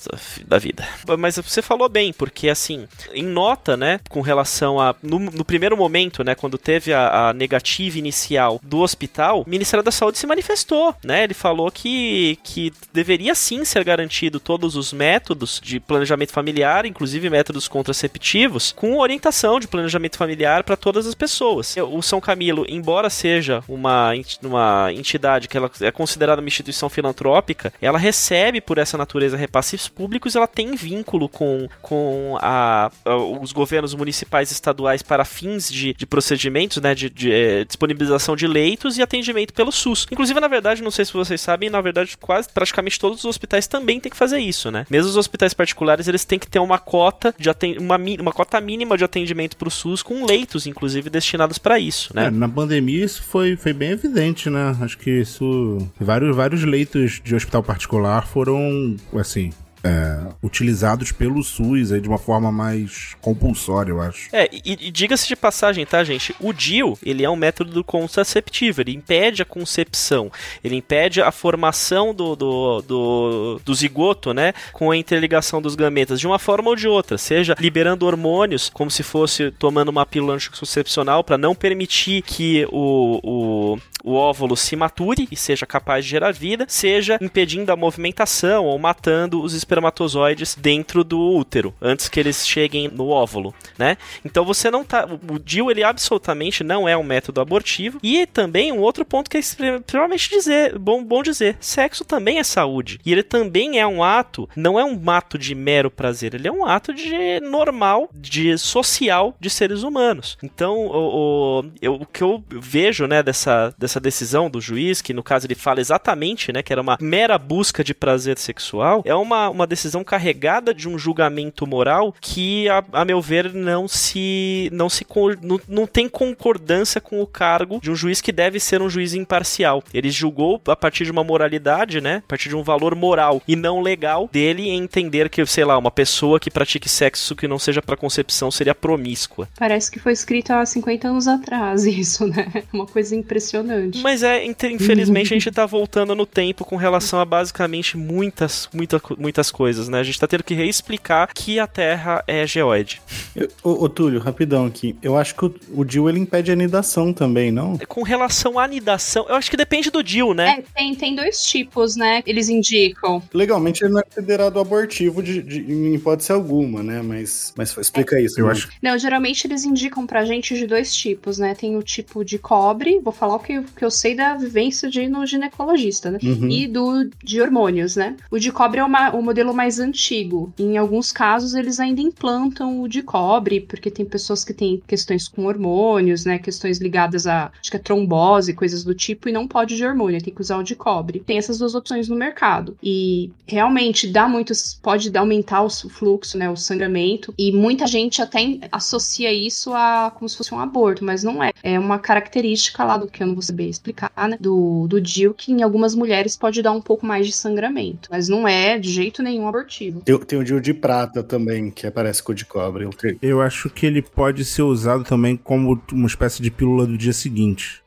da vida. Mas você falou bem, porque assim, em nota, né, com relação a. No, no primeiro momento, né, quando teve a, a, negativa inicial do hospital, o Ministério da Saúde se manifestou, né? Ele falou que, que deveria sim ser garantido todos os métodos de planejamento familiar, inclusive métodos contraceptivos com orientação de planejamento familiar para todas as pessoas. O São Camilo, embora seja uma, uma entidade que ela é considerada uma instituição filantrópica, ela recebe por essa natureza repasses públicos, ela tem vínculo com, com a, a os governos municipais e estaduais para fins de, de procedimentos, né, de, de é, disponibilização de leitos e atendimento pelo SUS. Inclusive, na verdade, não sei se vocês sabem, na verdade, quase praticamente todos os hospitais também têm que fazer isso, né? Mesmo os hospitais particulares, eles têm que ter uma cota cota de uma, uma cota mínima de atendimento para o SUS com leitos, inclusive, destinados para isso, né? É,
na pandemia isso foi, foi bem evidente, né? Acho que isso... Vários, vários leitos de hospital particular foram, assim, é, utilizados pelo SUS aí de uma forma mais compulsória, eu acho.
É, e, e diga-se de passagem, tá, gente? O DIL, ele é um método contraceptivo, ele impede a concepção, ele impede a formação do, do, do, do zigoto, né, com a interligação dos gametas de uma forma ou de outra, seja liberando hormônios, como se fosse tomando uma pílula anticoncepcional para não permitir que o, o, o óvulo se mature e seja capaz de gerar vida, seja impedindo a movimentação ou matando os espermatozoides dentro do útero, antes que eles cheguem no óvulo, né? Então você não tá. O DIU ele absolutamente não é um método abortivo. E também um outro ponto que é extremamente dizer, bom, bom dizer: sexo também é saúde. E ele também é um ato, não é um ato de mero prazer, ele é um ato de normal, de social de seres humanos. Então, o, o, eu, o que eu vejo, né, dessa, dessa decisão do juiz, que no caso ele fala exatamente, né, que era uma mera busca de prazer sexual, é uma, uma decisão carregada de um julgamento moral que, a, a meu ver, não se não se não, não tem concordância com o cargo de um juiz que deve ser um juiz imparcial. Ele julgou a partir de uma moralidade, né? A partir de um valor moral e não legal dele entender que, sei lá, uma pessoa que pratique sexo que não seja para concepção seria promíscua.
Parece que foi escrito há 50 anos atrás isso, né? Uma coisa impressionante.
Mas é, infelizmente a gente tá voltando no tempo com relação a basicamente muitas, muita, muitas coisas, né? A gente tá tendo que reexplicar que a Terra é geoide.
Ô, ô Túlio, rapidão aqui. Eu acho que o, o ele impede a anidação também, não?
Com relação à anidação, eu acho que depende do DIL, né?
É, tem, tem dois tipos, né? Eles indicam.
Legalmente ele não é considerado abortivo de, de, em hipótese alguma, né? Mas, mas explica isso, eu acho.
Não, geralmente eles indicam pra gente de dois tipos, né? Tem o tipo de cobre, vou falar o que, que eu sei da vivência de no ginecologista, né? Uhum. E do de hormônios, né? O de cobre é uma, o modelo mais antigo. Em alguns casos eles ainda implantam o de cobre, porque tem pessoas que têm questões com hormônios, né? Questões ligadas a acho que trombose, coisas do tipo, e não pode de hormônio, tem que usar o de cobre. Tem essas duas opções no mercado. E realmente dá muitos. Pode aumentar o fluxo, né? O sangramento. E muita gente até associa isso a como se fosse um aborto, mas não é. É uma característica lá do que eu não vou saber explicar, né? Do, do DIL, que em algumas mulheres pode dar um pouco mais de sangramento. Mas não é de jeito nenhum abortivo.
Tem, tem o de prata também, que aparece com o de cobre.
Eu acho que ele pode ser usado também como uma espécie de pílula do dia seguinte.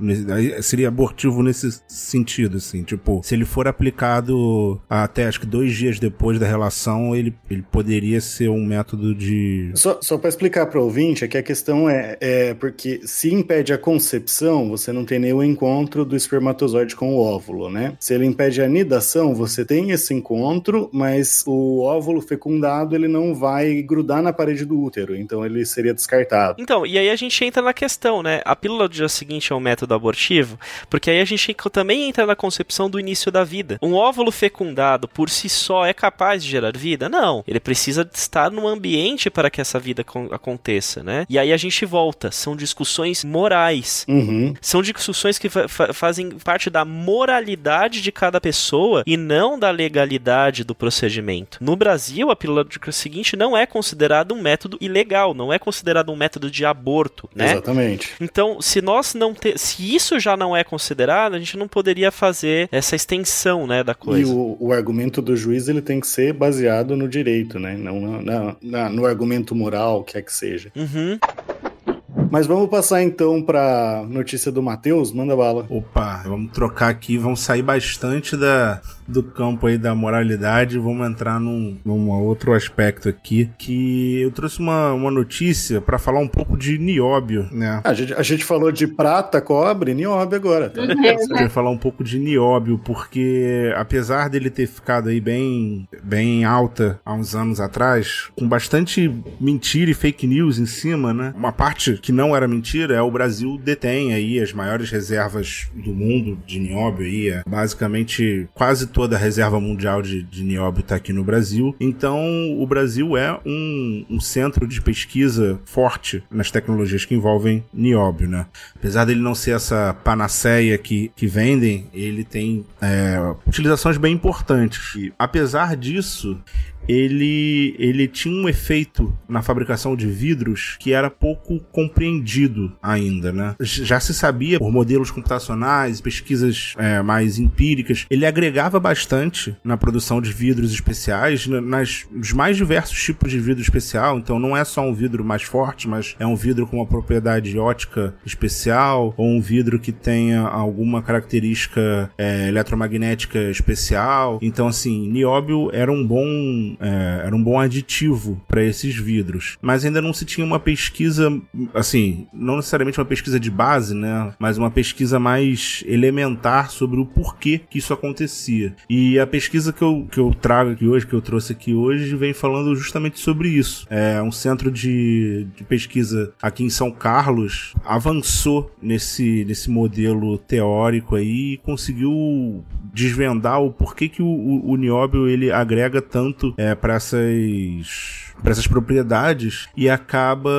Seria abortivo nesse sentido, assim. Tipo, se ele for aplicado até acho que dois dias depois da relação, ele, ele poderia ser um método de.
Só, só para explicar para o ouvinte, é que a questão é, é porque se impede a concepção, você não tem nenhum encontro do espermatozoide com o óvulo, né? Se ele impede a nidação, você tem esse encontro, mas o óvulo fecundado ele não vai grudar na parede do útero, então ele seria descartado.
Então, e aí a gente entra na questão, né? A pílula do dia seguinte é um método abortivo, porque aí a gente também entra na concepção do início da vida. Um óvulo fecundado por si só é capaz de gerar vida? Não. Ele precisa estar no ambiente para que essa vida aconteça, né? E aí a gente volta. São discussões morais.
Uhum.
São discussões que fa fazem parte da moralidade de cada pessoa e não da legalidade do procedimento. No Brasil, a pílula do dia seguinte não é considerada um método ilegal, não é considerado um método de aborto, né?
Exatamente.
Então, se nós não ter, se isso já não é considerado, a gente não poderia fazer essa extensão, né, da coisa.
E o, o argumento do juiz ele tem que ser baseado no direito, né? Não na, na, no argumento moral, quer que seja.
Uhum.
Mas vamos passar então para notícia do Matheus, manda bala.
Opa, vamos trocar aqui, vamos sair bastante da, do campo aí da moralidade, vamos entrar num, num outro aspecto aqui, que eu trouxe uma, uma notícia para falar um pouco de nióbio, né?
A gente, a gente falou de prata, cobre, nióbio agora. Tá?
eu queria falar um pouco de nióbio, porque apesar dele ter ficado aí bem, bem alta há uns anos atrás, com bastante mentira e fake news em cima, né? Uma parte que não era mentira é o Brasil detém aí as maiores reservas do mundo de nióbio aí, é basicamente quase toda a reserva mundial de, de nióbio está aqui no Brasil. Então, o Brasil é um, um, centro de pesquisa forte nas tecnologias que envolvem nióbio, né? Apesar dele não ser essa panaceia que, que vendem, ele tem é, utilizações bem importantes. E, apesar disso, ele, ele tinha um efeito na fabricação de vidros que era pouco compreendido ainda, né? Já se sabia por modelos computacionais, pesquisas é, mais empíricas, ele agregava bastante na produção de vidros especiais, nas, nos mais diversos tipos de vidro especial, então não é só um vidro mais forte, mas é um vidro com uma propriedade ótica especial, ou um vidro que tenha alguma característica é, eletromagnética especial. Então, assim, nióbio era um bom é, era um bom aditivo para esses vidros. Mas ainda não se tinha uma pesquisa, assim, não necessariamente uma pesquisa de base, né? Mas uma pesquisa mais elementar sobre o porquê que isso acontecia. E a pesquisa que eu, que eu trago aqui hoje, que eu trouxe aqui hoje, vem falando justamente sobre isso. É um centro de, de pesquisa aqui em São Carlos avançou nesse, nesse modelo teórico aí e conseguiu desvendar o porquê que o, o, o nióbio ele agrega tanto é, para essas para essas propriedades e acaba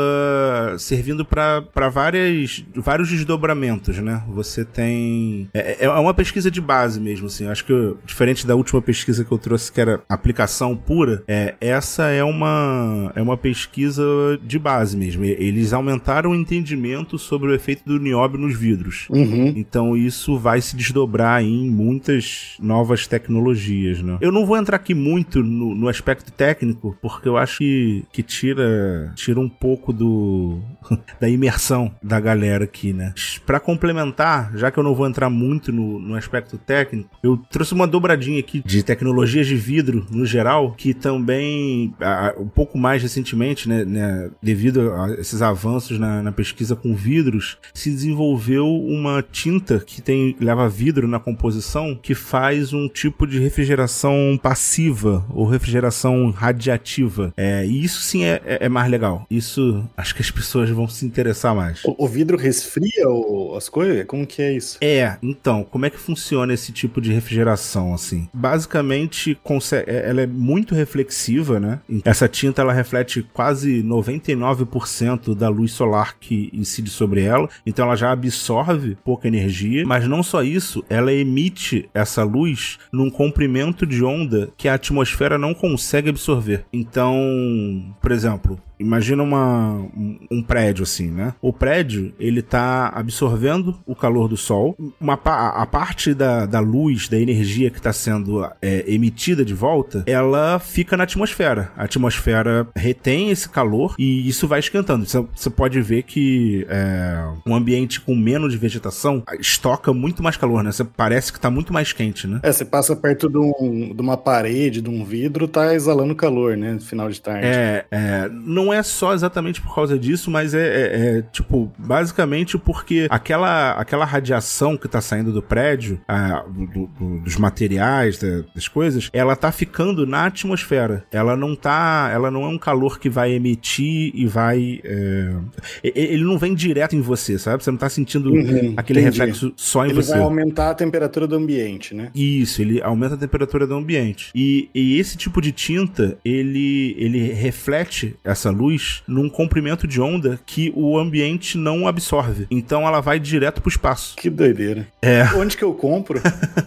servindo para várias vários desdobramentos, né? Você tem é, é, uma pesquisa de base mesmo, assim. Acho que diferente da última pesquisa que eu trouxe que era aplicação pura, é essa é uma é uma pesquisa de base mesmo. Eles aumentaram o entendimento sobre o efeito do nióbio nos vidros.
Uhum.
Então isso vai se desdobrar em muitas novas tecnologias, né? Eu não vou entrar aqui muito no, no aspecto técnico, porque eu acho que, que tira, tira um pouco do da imersão da galera aqui, né? Para complementar, já que eu não vou entrar muito no, no aspecto técnico, eu trouxe uma dobradinha aqui de tecnologias de vidro no geral, que também, um pouco mais recentemente, né, né devido a esses avanços na, na, pesquisa com vidros, se desenvolveu uma tinta que tem leva vidro na composição que faz um tipo de refrigeração passiva ou refrigeração radiativa. É, e isso sim é, é, é mais legal. Isso acho que as pessoas vão se interessar mais.
O, o vidro resfria o, as coisas? Como que é isso?
É, então, como é que funciona esse tipo de refrigeração, assim? Basicamente, é, ela é muito reflexiva, né? Essa tinta, ela reflete quase 99% da luz solar que incide sobre ela, então ela já absorve pouca energia, mas não só isso, ela emite essa luz num comprimento de onda que a atmosfera não consegue absorver. Então, por exemplo, Imagina uma, um, prédio assim, né? O prédio, ele tá absorvendo o calor do sol. Uma, a parte da, da luz, da energia que está sendo é, emitida de volta, ela fica na atmosfera. A atmosfera retém esse calor e isso vai esquentando. Você pode ver que é, um ambiente com menos vegetação estoca muito mais calor, né? Você parece que está muito mais quente, né?
É, você passa perto de, um, de, uma parede, de um vidro, tá exalando calor, né? No final de tarde.
É, é não é só exatamente por causa disso, mas é, é, é tipo, basicamente porque aquela, aquela radiação que tá saindo do prédio, a, do, do, dos materiais, da, das coisas, ela tá ficando na atmosfera. Ela não tá. Ela não é um calor que vai emitir e vai. É, ele não vem direto em você, sabe? Você não tá sentindo uhum, aquele entendi. reflexo só em
ele
você.
Ele vai aumentar a temperatura do ambiente, né?
Isso, ele aumenta a temperatura do ambiente. E, e esse tipo de tinta, ele, ele reflete essa luz luz num comprimento de onda que o ambiente não absorve. Então ela vai direto pro espaço.
Que doideira.
É.
Onde que eu compro?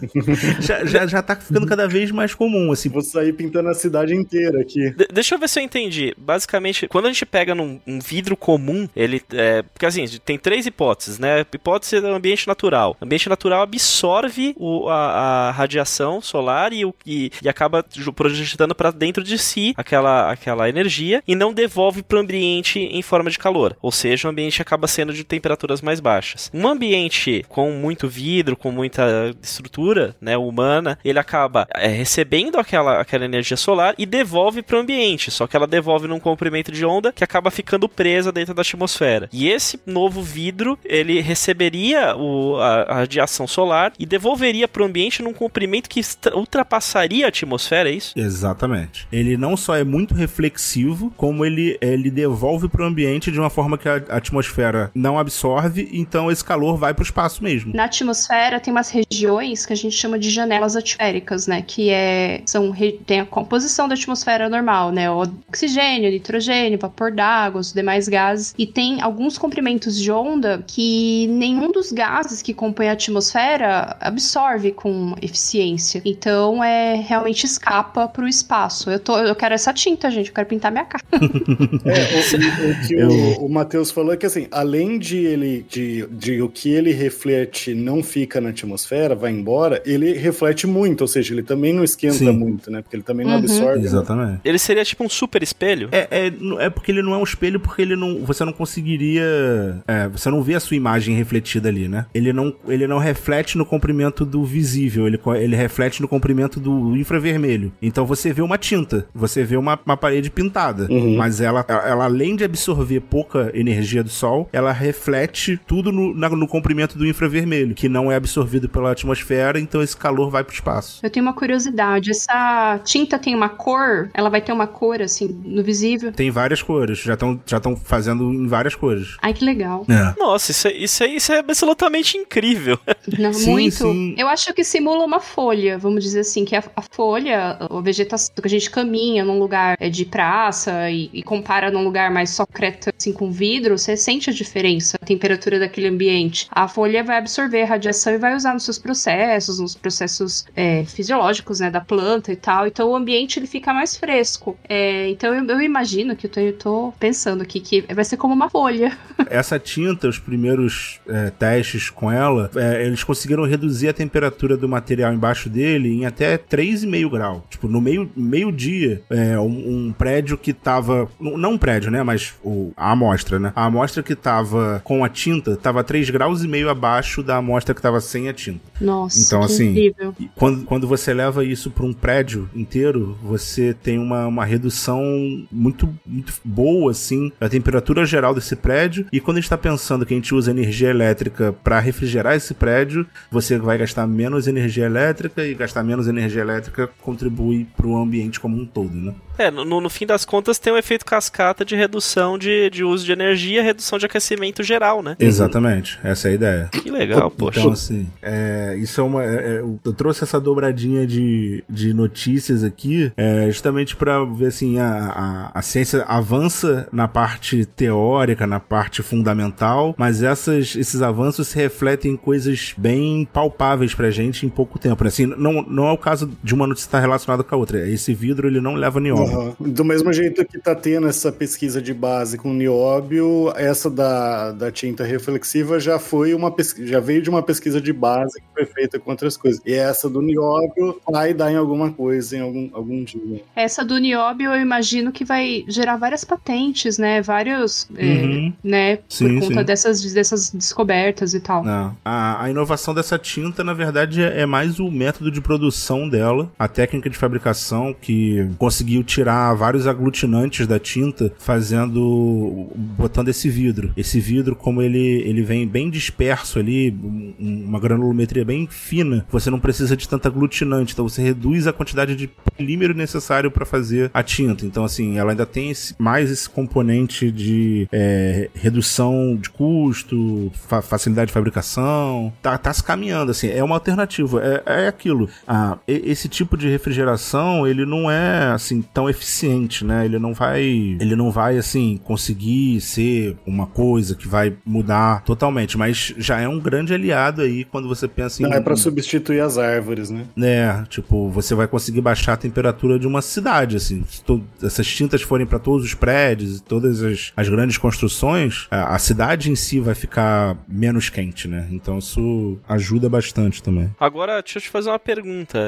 já, já, já tá ficando cada vez mais comum, assim.
Vou sair pintando a cidade inteira aqui.
De deixa eu ver se eu entendi. Basicamente, quando a gente pega num um vidro comum, ele. É, porque assim, tem três hipóteses, né? Hipótese do ambiente natural. O ambiente natural absorve o, a, a radiação solar e, e, e acaba projetando para dentro de si aquela, aquela energia e não devolve devolve para o ambiente em forma de calor, ou seja, o ambiente acaba sendo de temperaturas mais baixas. Um ambiente com muito vidro, com muita estrutura né, humana, ele acaba é, recebendo aquela, aquela energia solar e devolve para o ambiente, só que ela devolve num comprimento de onda que acaba ficando presa dentro da atmosfera. E esse novo vidro, ele receberia o, a, a radiação solar e devolveria para o ambiente num comprimento que ultrapassaria a atmosfera, é isso?
Exatamente. Ele não só é muito reflexivo, como ele ele devolve para o ambiente de uma forma que a atmosfera não absorve, então esse calor vai para o espaço mesmo.
Na atmosfera tem umas regiões que a gente chama de janelas atmosféricas, né? Que é são tem a composição da atmosfera normal, né? O oxigênio, nitrogênio, vapor d'água, os demais gases e tem alguns comprimentos de onda que nenhum dos gases que compõem a atmosfera absorve com eficiência. Então é realmente escapa para o espaço. Eu tô eu quero essa tinta, gente, eu quero pintar minha cara.
É, o, o, que eu... o, o Matheus falou é que assim, além de ele de, de o que ele reflete não fica na atmosfera, vai embora, ele reflete muito, ou seja, ele também não esquenta Sim. muito, né? Porque ele também não uhum. absorve.
Exatamente. Né?
Ele seria tipo um super espelho?
É, é, é porque ele não é um espelho porque ele não. Você não conseguiria. É, você não vê a sua imagem refletida ali, né? Ele não, ele não reflete no comprimento do visível, ele, ele reflete no comprimento do infravermelho. Então você vê uma tinta, você vê uma, uma parede pintada, uhum. mas ela, ela além de absorver pouca energia do sol, ela reflete tudo no, na, no comprimento do infravermelho, que não é absorvido pela atmosfera, então esse calor vai pro espaço.
Eu tenho uma curiosidade, essa tinta tem uma cor? Ela vai ter uma cor, assim, no visível?
Tem várias cores, já estão já fazendo em várias cores.
Ai, que legal.
É. Nossa, isso, é, isso, é, isso é absolutamente incrível.
Não, sim, muito. Sim. Eu acho que simula uma folha, vamos dizer assim, que a, a folha, a vegetação que a gente caminha num lugar é, de praça e, e compara num lugar mais secreto, assim, com vidro, você sente a diferença, a temperatura daquele ambiente. A folha vai absorver a radiação e vai usar nos seus processos, nos processos é, fisiológicos, né, da planta e tal. Então o ambiente ele fica mais fresco. É, então eu, eu, imagino que eu tô, eu tô, pensando aqui que vai ser como uma folha.
Essa tinta, os primeiros é, testes com ela, é, eles conseguiram reduzir a temperatura do material embaixo dele em até 3,5 graus. Tipo, no meio, meio dia, é, um, um, prédio que tava. Não um prédio, né? Mas o, a amostra, né? A amostra que tava com a tinta tava 3 graus e meio abaixo da amostra que tava sem a tinta.
Nossa,
então, assim,
incrível.
Quando, quando você leva isso para um prédio inteiro, você tem uma, uma redução muito, muito boa, assim, da temperatura geral desse prédio. E quando a gente está pensando que a gente usa energia elétrica para refrigerar esse prédio, você vai gastar menos energia elétrica e gastar menos energia elétrica contribui para o ambiente como um todo, né?
É, no, no fim das contas tem um efeito cascata de redução de, de uso de energia, redução de aquecimento geral, né?
Exatamente, essa é a ideia.
Que legal, poxa.
Então, assim, é, isso é uma. É, é eu trouxe essa dobradinha de, de notícias aqui é, justamente para ver assim, a, a, a ciência avança na parte teórica, na parte fundamental, mas essas, esses avanços se refletem em coisas bem palpáveis pra gente em pouco tempo. Né? Assim, não, não é o caso de uma notícia estar relacionada com a outra. Esse vidro ele não leva nióbio.
Uhum. Do mesmo jeito que tá tendo essa pesquisa de base com nióbio, essa da, da tinta reflexiva já foi uma pesquisa, já veio de uma pesquisa de base que foi feita com outras coisas. E essa do nióbio vai dar em alguma coisa em algum, algum dia.
Essa do nióbio eu imagino que vai gerar várias patentes, né? Vários, é, uhum. é, né? Sim, por conta dessas, dessas descobertas e tal.
Não. A, a inovação dessa tinta, na verdade, é mais o método de produção dela, a técnica de fabricação que conseguiu tirar vários aglutinantes da tinta, fazendo. botando esse vidro. Esse vidro, como ele, ele vem bem disperso ali, uma granulometria bem fina, você não precisa de tanto aglutinante, então você reduz a quantidade de polímero necessário para fazer a tinta. Então, assim, ela ainda tem esse, mais esse componente de é, redução de custo, fa facilidade de fabricação. Tá, tá se caminhando, assim, é uma alternativa. É, é aquilo. Ah, esse tipo de refrigeração, ele não é, assim, tão eficiente, né? Ele não vai, ele não vai assim conseguir ser uma coisa que vai mudar totalmente, mas já é um grande aliado aí quando você pensa
em Não é para substituir as árvores, né?
É, tipo, você vai conseguir baixar a temperatura de uma cidade, assim. Se essas tintas forem para todos os prédios, todas as, as grandes construções, a, a cidade em si vai ficar menos quente, né? Então isso ajuda bastante também.
Agora, deixa eu te fazer uma pergunta.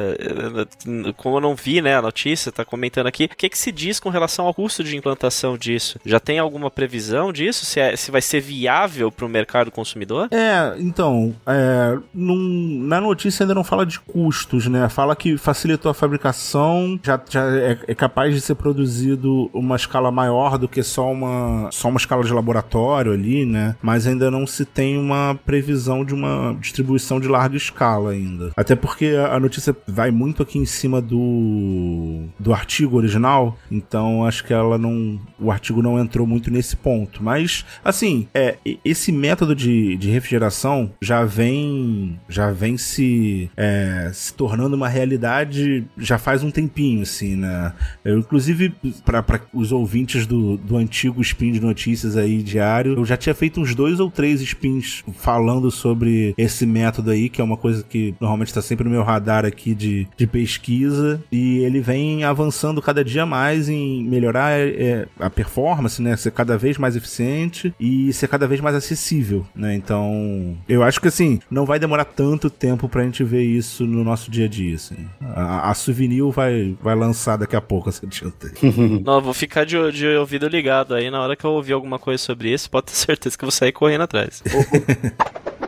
Como eu não vi, né, a notícia, tá comentando aqui, o que, que se diz com relação ao custo de implantação disso? Já tem alguma previsão disso? Se, é, se vai ser viável para o mercado consumidor?
É, então, é, num, na notícia ainda não fala de custos, né? Fala que facilitou a fabricação, já, já é, é, capaz de ser produzido uma escala maior do que só uma, só uma escala de laboratório ali, né? Mas ainda não se tem uma previsão de uma distribuição de larga escala ainda. Até porque a notícia vai muito aqui em cima do, do artigo original, então acho que ela não. O artigo não entrou muito nesse ponto. Mas, assim, é, esse método de, de refrigeração já vem. já vem se, é, se tornando uma realidade já faz um tempinho, assim, né? Eu, inclusive, para os ouvintes do, do antigo spin de notícias aí diário, eu já tinha feito uns dois ou três spins falando sobre esse método aí, que é uma coisa que normalmente está sempre no meu radar aqui de, de pesquisa, e ele vem avançando cada dia mais em melhorar é, a performance, né? Ser cada vez mais eficiente e ser cada vez mais acessível, né? Então, eu acho que assim, não vai demorar tanto tempo pra gente ver isso no nosso dia a dia, assim. A, a Souvenir vai, vai lançar daqui a pouco essa tinta.
não, vou ficar de, de ouvido ligado aí na hora que eu ouvir alguma coisa sobre isso, pode ter certeza que eu vou sair correndo atrás.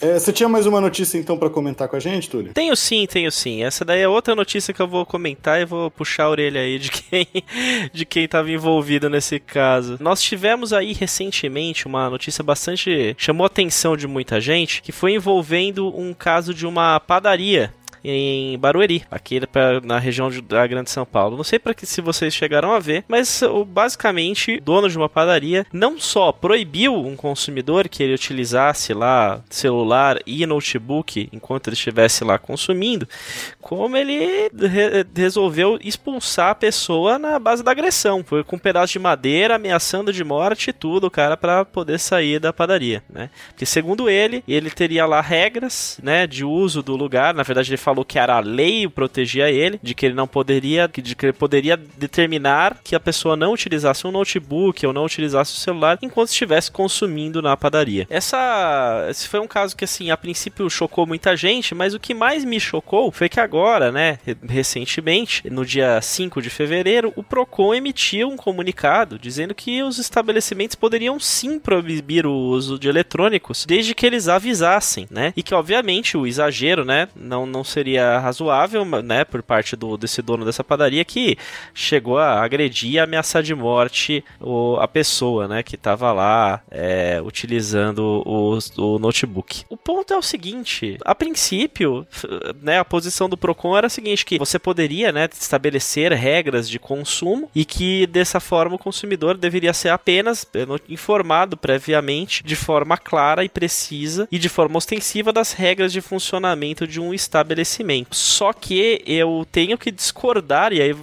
É, você tinha mais uma notícia então para comentar com a gente, Túlio?
Tenho sim, tenho sim. Essa daí é outra notícia que eu vou comentar e vou puxar a orelha aí de quem de quem estava envolvido nesse caso. Nós tivemos aí recentemente uma notícia bastante chamou a atenção de muita gente, que foi envolvendo um caso de uma padaria em Barueri, aqui na região da Grande São Paulo. Não sei para que se vocês chegaram a ver, mas basicamente, o dono de uma padaria não só proibiu um consumidor que ele utilizasse lá celular e notebook enquanto ele estivesse lá consumindo, como ele re resolveu expulsar a pessoa na base da agressão. Foi com um pedaço de madeira, ameaçando de morte e tudo, o cara, para poder sair da padaria, né? Porque segundo ele, ele teria lá regras, né, de uso do lugar. Na verdade, ele falou que era a lei o protegia ele, de que ele não poderia, de que ele poderia determinar que a pessoa não utilizasse um notebook ou não utilizasse o celular enquanto estivesse consumindo na padaria. Essa, esse foi um caso que assim, a princípio chocou muita gente, mas o que mais me chocou foi que agora, né, recentemente, no dia 5 de fevereiro, o Procon emitiu um comunicado dizendo que os estabelecimentos poderiam sim proibir o uso de eletrônicos desde que eles avisassem, né? E que obviamente o exagero, né, não não seria seria razoável, né, por parte do, desse dono dessa padaria que chegou a agredir e ameaçar de morte o, a pessoa, né, que estava lá é, utilizando o, o notebook. O ponto é o seguinte, a princípio, né, a posição do Procon era a seguinte, que você poderia, né, estabelecer regras de consumo e que dessa forma o consumidor deveria ser apenas é, informado previamente de forma clara e precisa e de forma ostensiva das regras de funcionamento de um estabelecimento só que eu tenho que discordar, e aí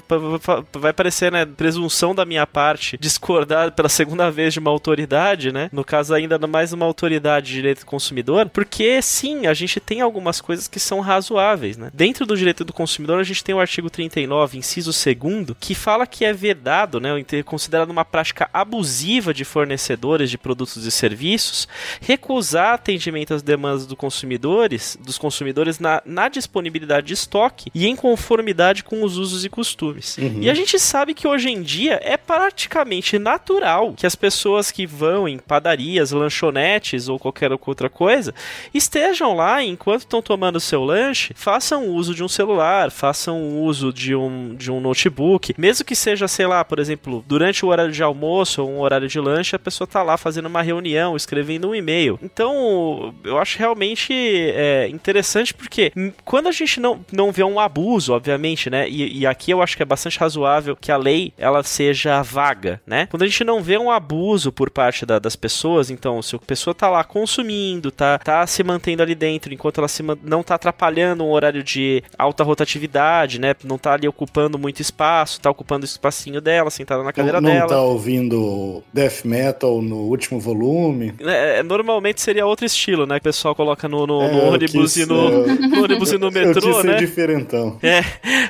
vai parecer, né, presunção da minha parte, discordar pela segunda vez de uma autoridade, né? No caso, ainda mais uma autoridade de direito do consumidor, porque sim, a gente tem algumas coisas que são razoáveis, né? Dentro do direito do consumidor, a gente tem o artigo 39, inciso 2, que fala que é vedado, né, considerado uma prática abusiva de fornecedores de produtos e serviços, recusar atendimento às demandas do consumidores, dos consumidores na, na disponibilidade disponibilidade de estoque e em conformidade com os usos e costumes. Uhum. E a gente sabe que hoje em dia é praticamente natural que as pessoas que vão em padarias, lanchonetes ou qualquer outra coisa estejam lá enquanto estão tomando seu lanche, façam uso de um celular, façam uso de um, de um notebook, mesmo que seja, sei lá, por exemplo, durante o horário de almoço ou um horário de lanche, a pessoa está lá fazendo uma reunião, escrevendo um e-mail. Então, eu acho realmente é, interessante porque quando quando a gente não, não vê um abuso, obviamente, né? E, e, aqui eu acho que é bastante razoável que a lei ela seja vaga, né? Quando a gente não vê um abuso por parte da, das pessoas, então se a pessoa tá lá consumindo, tá, tá se mantendo ali dentro, enquanto ela se, não tá atrapalhando um horário de alta rotatividade, né? Não tá ali ocupando muito espaço, tá ocupando o espacinho dela, sentada na cadeira
não,
não
dela. Não tá ouvindo death metal no último volume.
É, normalmente seria outro estilo, né? Que o pessoal coloca no, no, é, no ônibus e no, é... no ônibus e no metrô,
eu
né?
diferentão.
É,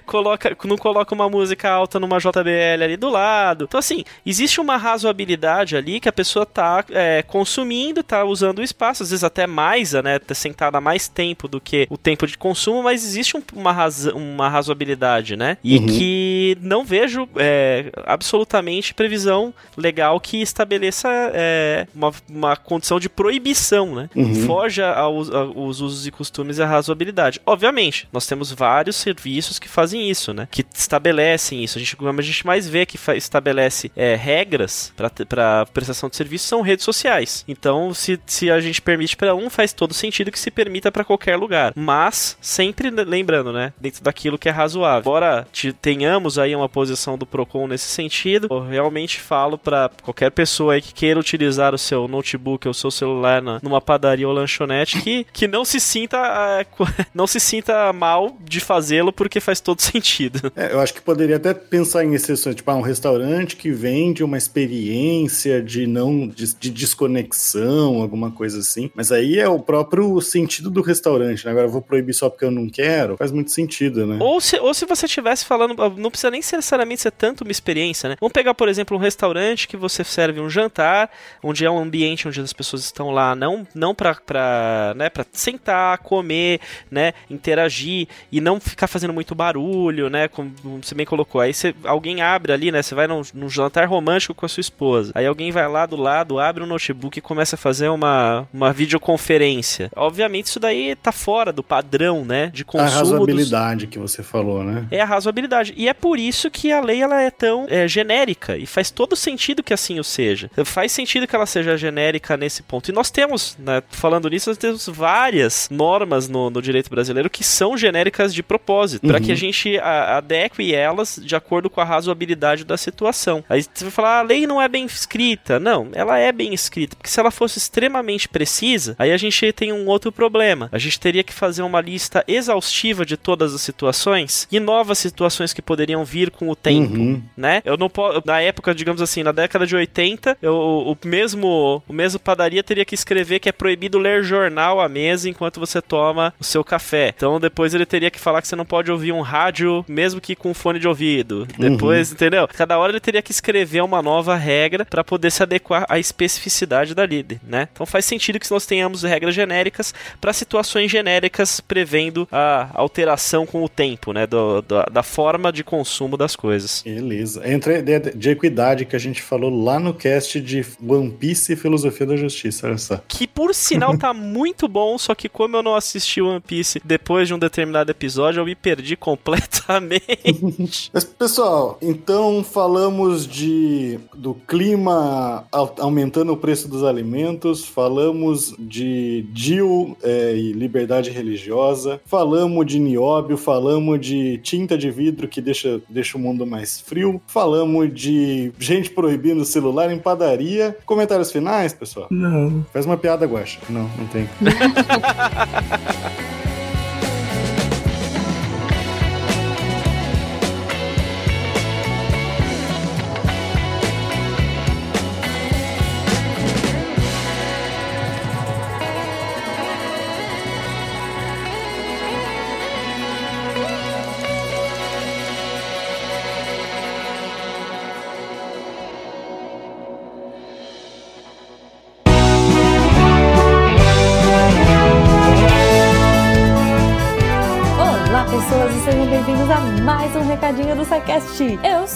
coloca, não coloca uma música alta numa JBL ali do lado. Então, assim, existe uma razoabilidade ali que a pessoa tá é, consumindo, tá usando o espaço, às vezes até mais, né? Tá sentada mais tempo do que o tempo de consumo, mas existe um, uma, razo, uma razoabilidade, né? E uhum. que não vejo é, absolutamente previsão legal que estabeleça é, uma, uma condição de proibição, né? Uhum. Foge aos, aos usos e costumes e a razoabilidade. Obviamente, Nós temos vários serviços que fazem isso, né? Que estabelecem isso. A gente, a gente mais vê que estabelece é, regras para prestação de serviço são redes sociais. Então, se, se a gente permite para um, faz todo sentido que se permita para qualquer lugar. Mas, sempre lembrando, né? Dentro daquilo que é razoável. Embora tenhamos aí uma posição do Procon nesse sentido, eu realmente falo para qualquer pessoa aí que queira utilizar o seu notebook ou o seu celular na, numa padaria ou lanchonete que, que não se sinta não se sinta sinta mal de fazê-lo porque faz todo sentido.
É, eu acho que poderia até pensar em exceções, tipo, ah, um restaurante que vende uma experiência de não de, de, desconexão, alguma coisa assim. Mas aí é o próprio sentido do restaurante, né? Agora eu vou proibir só porque eu não quero, faz muito sentido, né?
Ou se, ou se você estivesse falando, não precisa nem necessariamente ser tanto uma experiência, né? Vamos pegar, por exemplo, um restaurante que você serve um jantar, onde é um ambiente onde as pessoas estão lá não não para né, para sentar, comer, né, interagir e não ficar fazendo muito barulho, né? Como você bem colocou. Aí você, alguém abre ali, né? Você vai num, num jantar romântico com a sua esposa. Aí alguém vai lá do lado, abre um notebook e começa a fazer uma, uma videoconferência. Obviamente isso daí tá fora do padrão, né? De consumo.
A razoabilidade dos... que você falou, né?
É a razoabilidade. E é por isso que a lei ela é tão é, genérica. E faz todo sentido que assim o seja. Faz sentido que ela seja genérica nesse ponto. E nós temos, né, falando nisso, nós temos várias normas no, no direito brasileiro que são genéricas de propósito, uhum. para que a gente a, adeque elas de acordo com a razoabilidade da situação. Aí você vai falar, ah, a lei não é bem escrita. Não, ela é bem escrita, porque se ela fosse extremamente precisa, aí a gente tem um outro problema. A gente teria que fazer uma lista exaustiva de todas as situações e novas situações que poderiam vir com o tempo, uhum. né? Eu não posso, na época, digamos assim, na década de 80, eu, o mesmo o mesmo padaria teria que escrever que é proibido ler jornal à mesa enquanto você toma o seu café. Então depois ele teria que falar que você não pode ouvir um rádio mesmo que com fone de ouvido. Uhum. Depois, entendeu? Cada hora ele teria que escrever uma nova regra para poder se adequar à especificidade da líder, né? Então faz sentido que nós tenhamos regras genéricas para situações genéricas prevendo a alteração com o tempo, né? Do, do, da forma de consumo das coisas.
Beleza. Entre de, de equidade que a gente falou lá no cast de One Piece e Filosofia da Justiça, olha só.
Que por sinal tá muito bom, só que como eu não assisti One Piece depois de um determinado episódio, eu me perdi completamente.
Mas, pessoal, então falamos de do clima aumentando o preço dos alimentos, falamos de Dio é, e liberdade religiosa, falamos de nióbio, falamos de tinta de vidro que deixa, deixa o mundo mais frio, falamos de gente proibindo o celular em padaria. Comentários finais, pessoal?
Não.
Faz uma piada, Guacha. Não, não tem.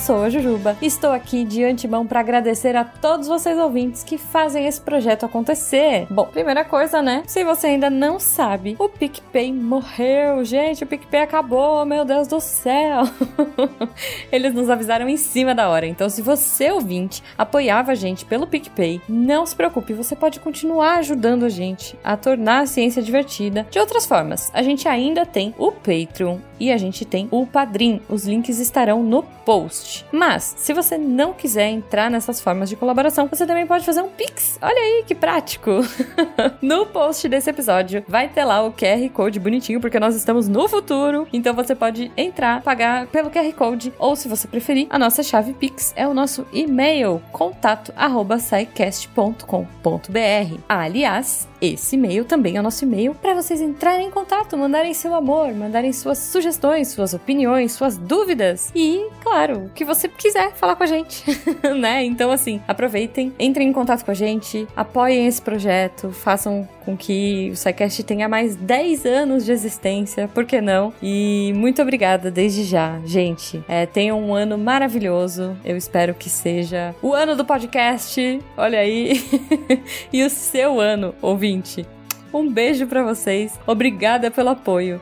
sou a Jujuba. Estou aqui de antemão para agradecer a todos vocês ouvintes que fazem esse projeto acontecer. Bom, primeira coisa, né? Se você ainda não sabe, o PicPay morreu, gente. O PicPay acabou, meu Deus do céu. Eles nos avisaram em cima da hora. Então, se você ouvinte apoiava a gente pelo PicPay, não se preocupe, você pode continuar ajudando a gente a tornar a ciência divertida de outras formas. A gente ainda tem o Patreon e a gente tem o Padrim. Os links estarão no post. Mas, se você não quiser entrar nessas formas de colaboração, você também pode fazer um Pix. Olha aí que prático! no post desse episódio vai ter lá o QR Code bonitinho, porque nós estamos no futuro. Então você pode entrar, pagar pelo QR Code, ou se você preferir, a nossa chave Pix é o nosso e-mail contato@saicast.com.br. Aliás, esse e-mail também é o nosso e-mail para vocês entrarem em contato, mandarem seu amor, mandarem suas sugestões, suas opiniões, suas dúvidas e, claro, o que você quiser falar com a gente, né? Então, assim, aproveitem, entrem em contato com a gente, apoiem esse projeto, façam com que o SciCast tenha mais 10 anos de existência, por que não? E muito obrigada desde já, gente. É, tenham um ano maravilhoso, eu espero que seja o ano do podcast, olha aí, e o seu ano, ouvinte. Um beijo para vocês, obrigada pelo apoio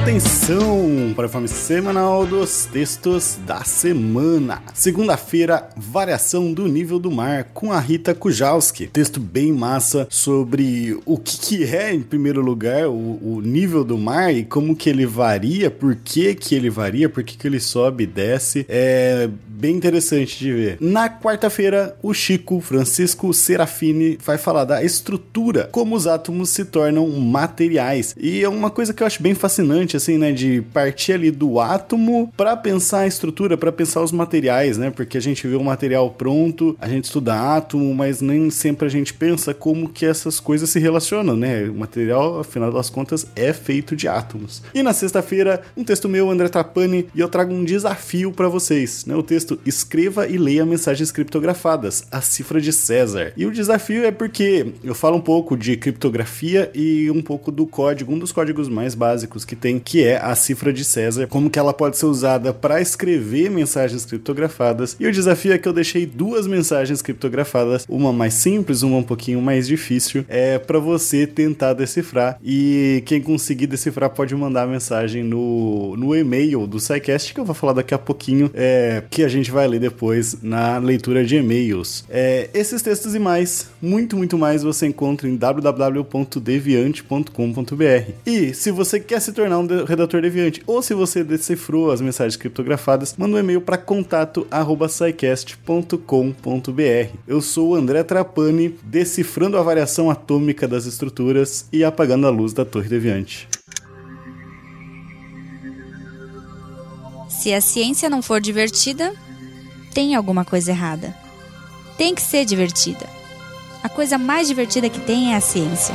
Atenção para o informe semanal dos textos da semana. Segunda-feira, variação do nível do mar com a Rita Kujalski. Texto bem massa sobre o que, que é, em primeiro lugar, o, o, nível do mar e como que ele varia, por que que ele varia, por que que ele sobe e desce. É bem interessante de ver. Na quarta-feira, o Chico Francisco Serafini vai falar da estrutura, como os átomos se tornam materiais. E é uma coisa que eu acho bem fascinante assim, né, de partir ali do átomo para pensar a estrutura, para pensar os materiais, né? Porque a gente vê o material pronto, a gente estuda átomo, mas nem sempre a gente pensa como que essas coisas se relacionam, né? O material, afinal das contas, é feito de átomos. E na sexta-feira, um texto meu, André Trapani, e eu trago um desafio para vocês, né? O texto, escreva e leia mensagens criptografadas, a cifra de César. E o desafio é porque eu falo um pouco de criptografia e um pouco do código, um dos códigos mais básicos que tem, que é a cifra de César, como que ela pode ser usada para escrever mensagens criptografadas. E o desafio é que eu deixei duas mensagens criptografadas, uma mais simples, uma um pouquinho mais difícil, é para você tentar decifrar. E quem conseguir decifrar pode mandar mensagem no, no e-mail do SciCast, que eu vou falar daqui a pouquinho, é, que a gente vai ler depois na leitura de e-mails. É, esses textos e mais, muito, muito mais, você encontra em www.deviante.com.br. E se você quer se tornar um redator deviante, ou se você decifrou as mensagens criptografadas, manda um e-mail para contato@scicast.com.br. Eu sou o André Trapani, decifrando a variação atômica das estruturas e apagando a luz da Torre Deviante.
Se a ciência não for divertida, tem alguma coisa errada. Tem que ser divertida. A coisa mais divertida que tem é a ciência.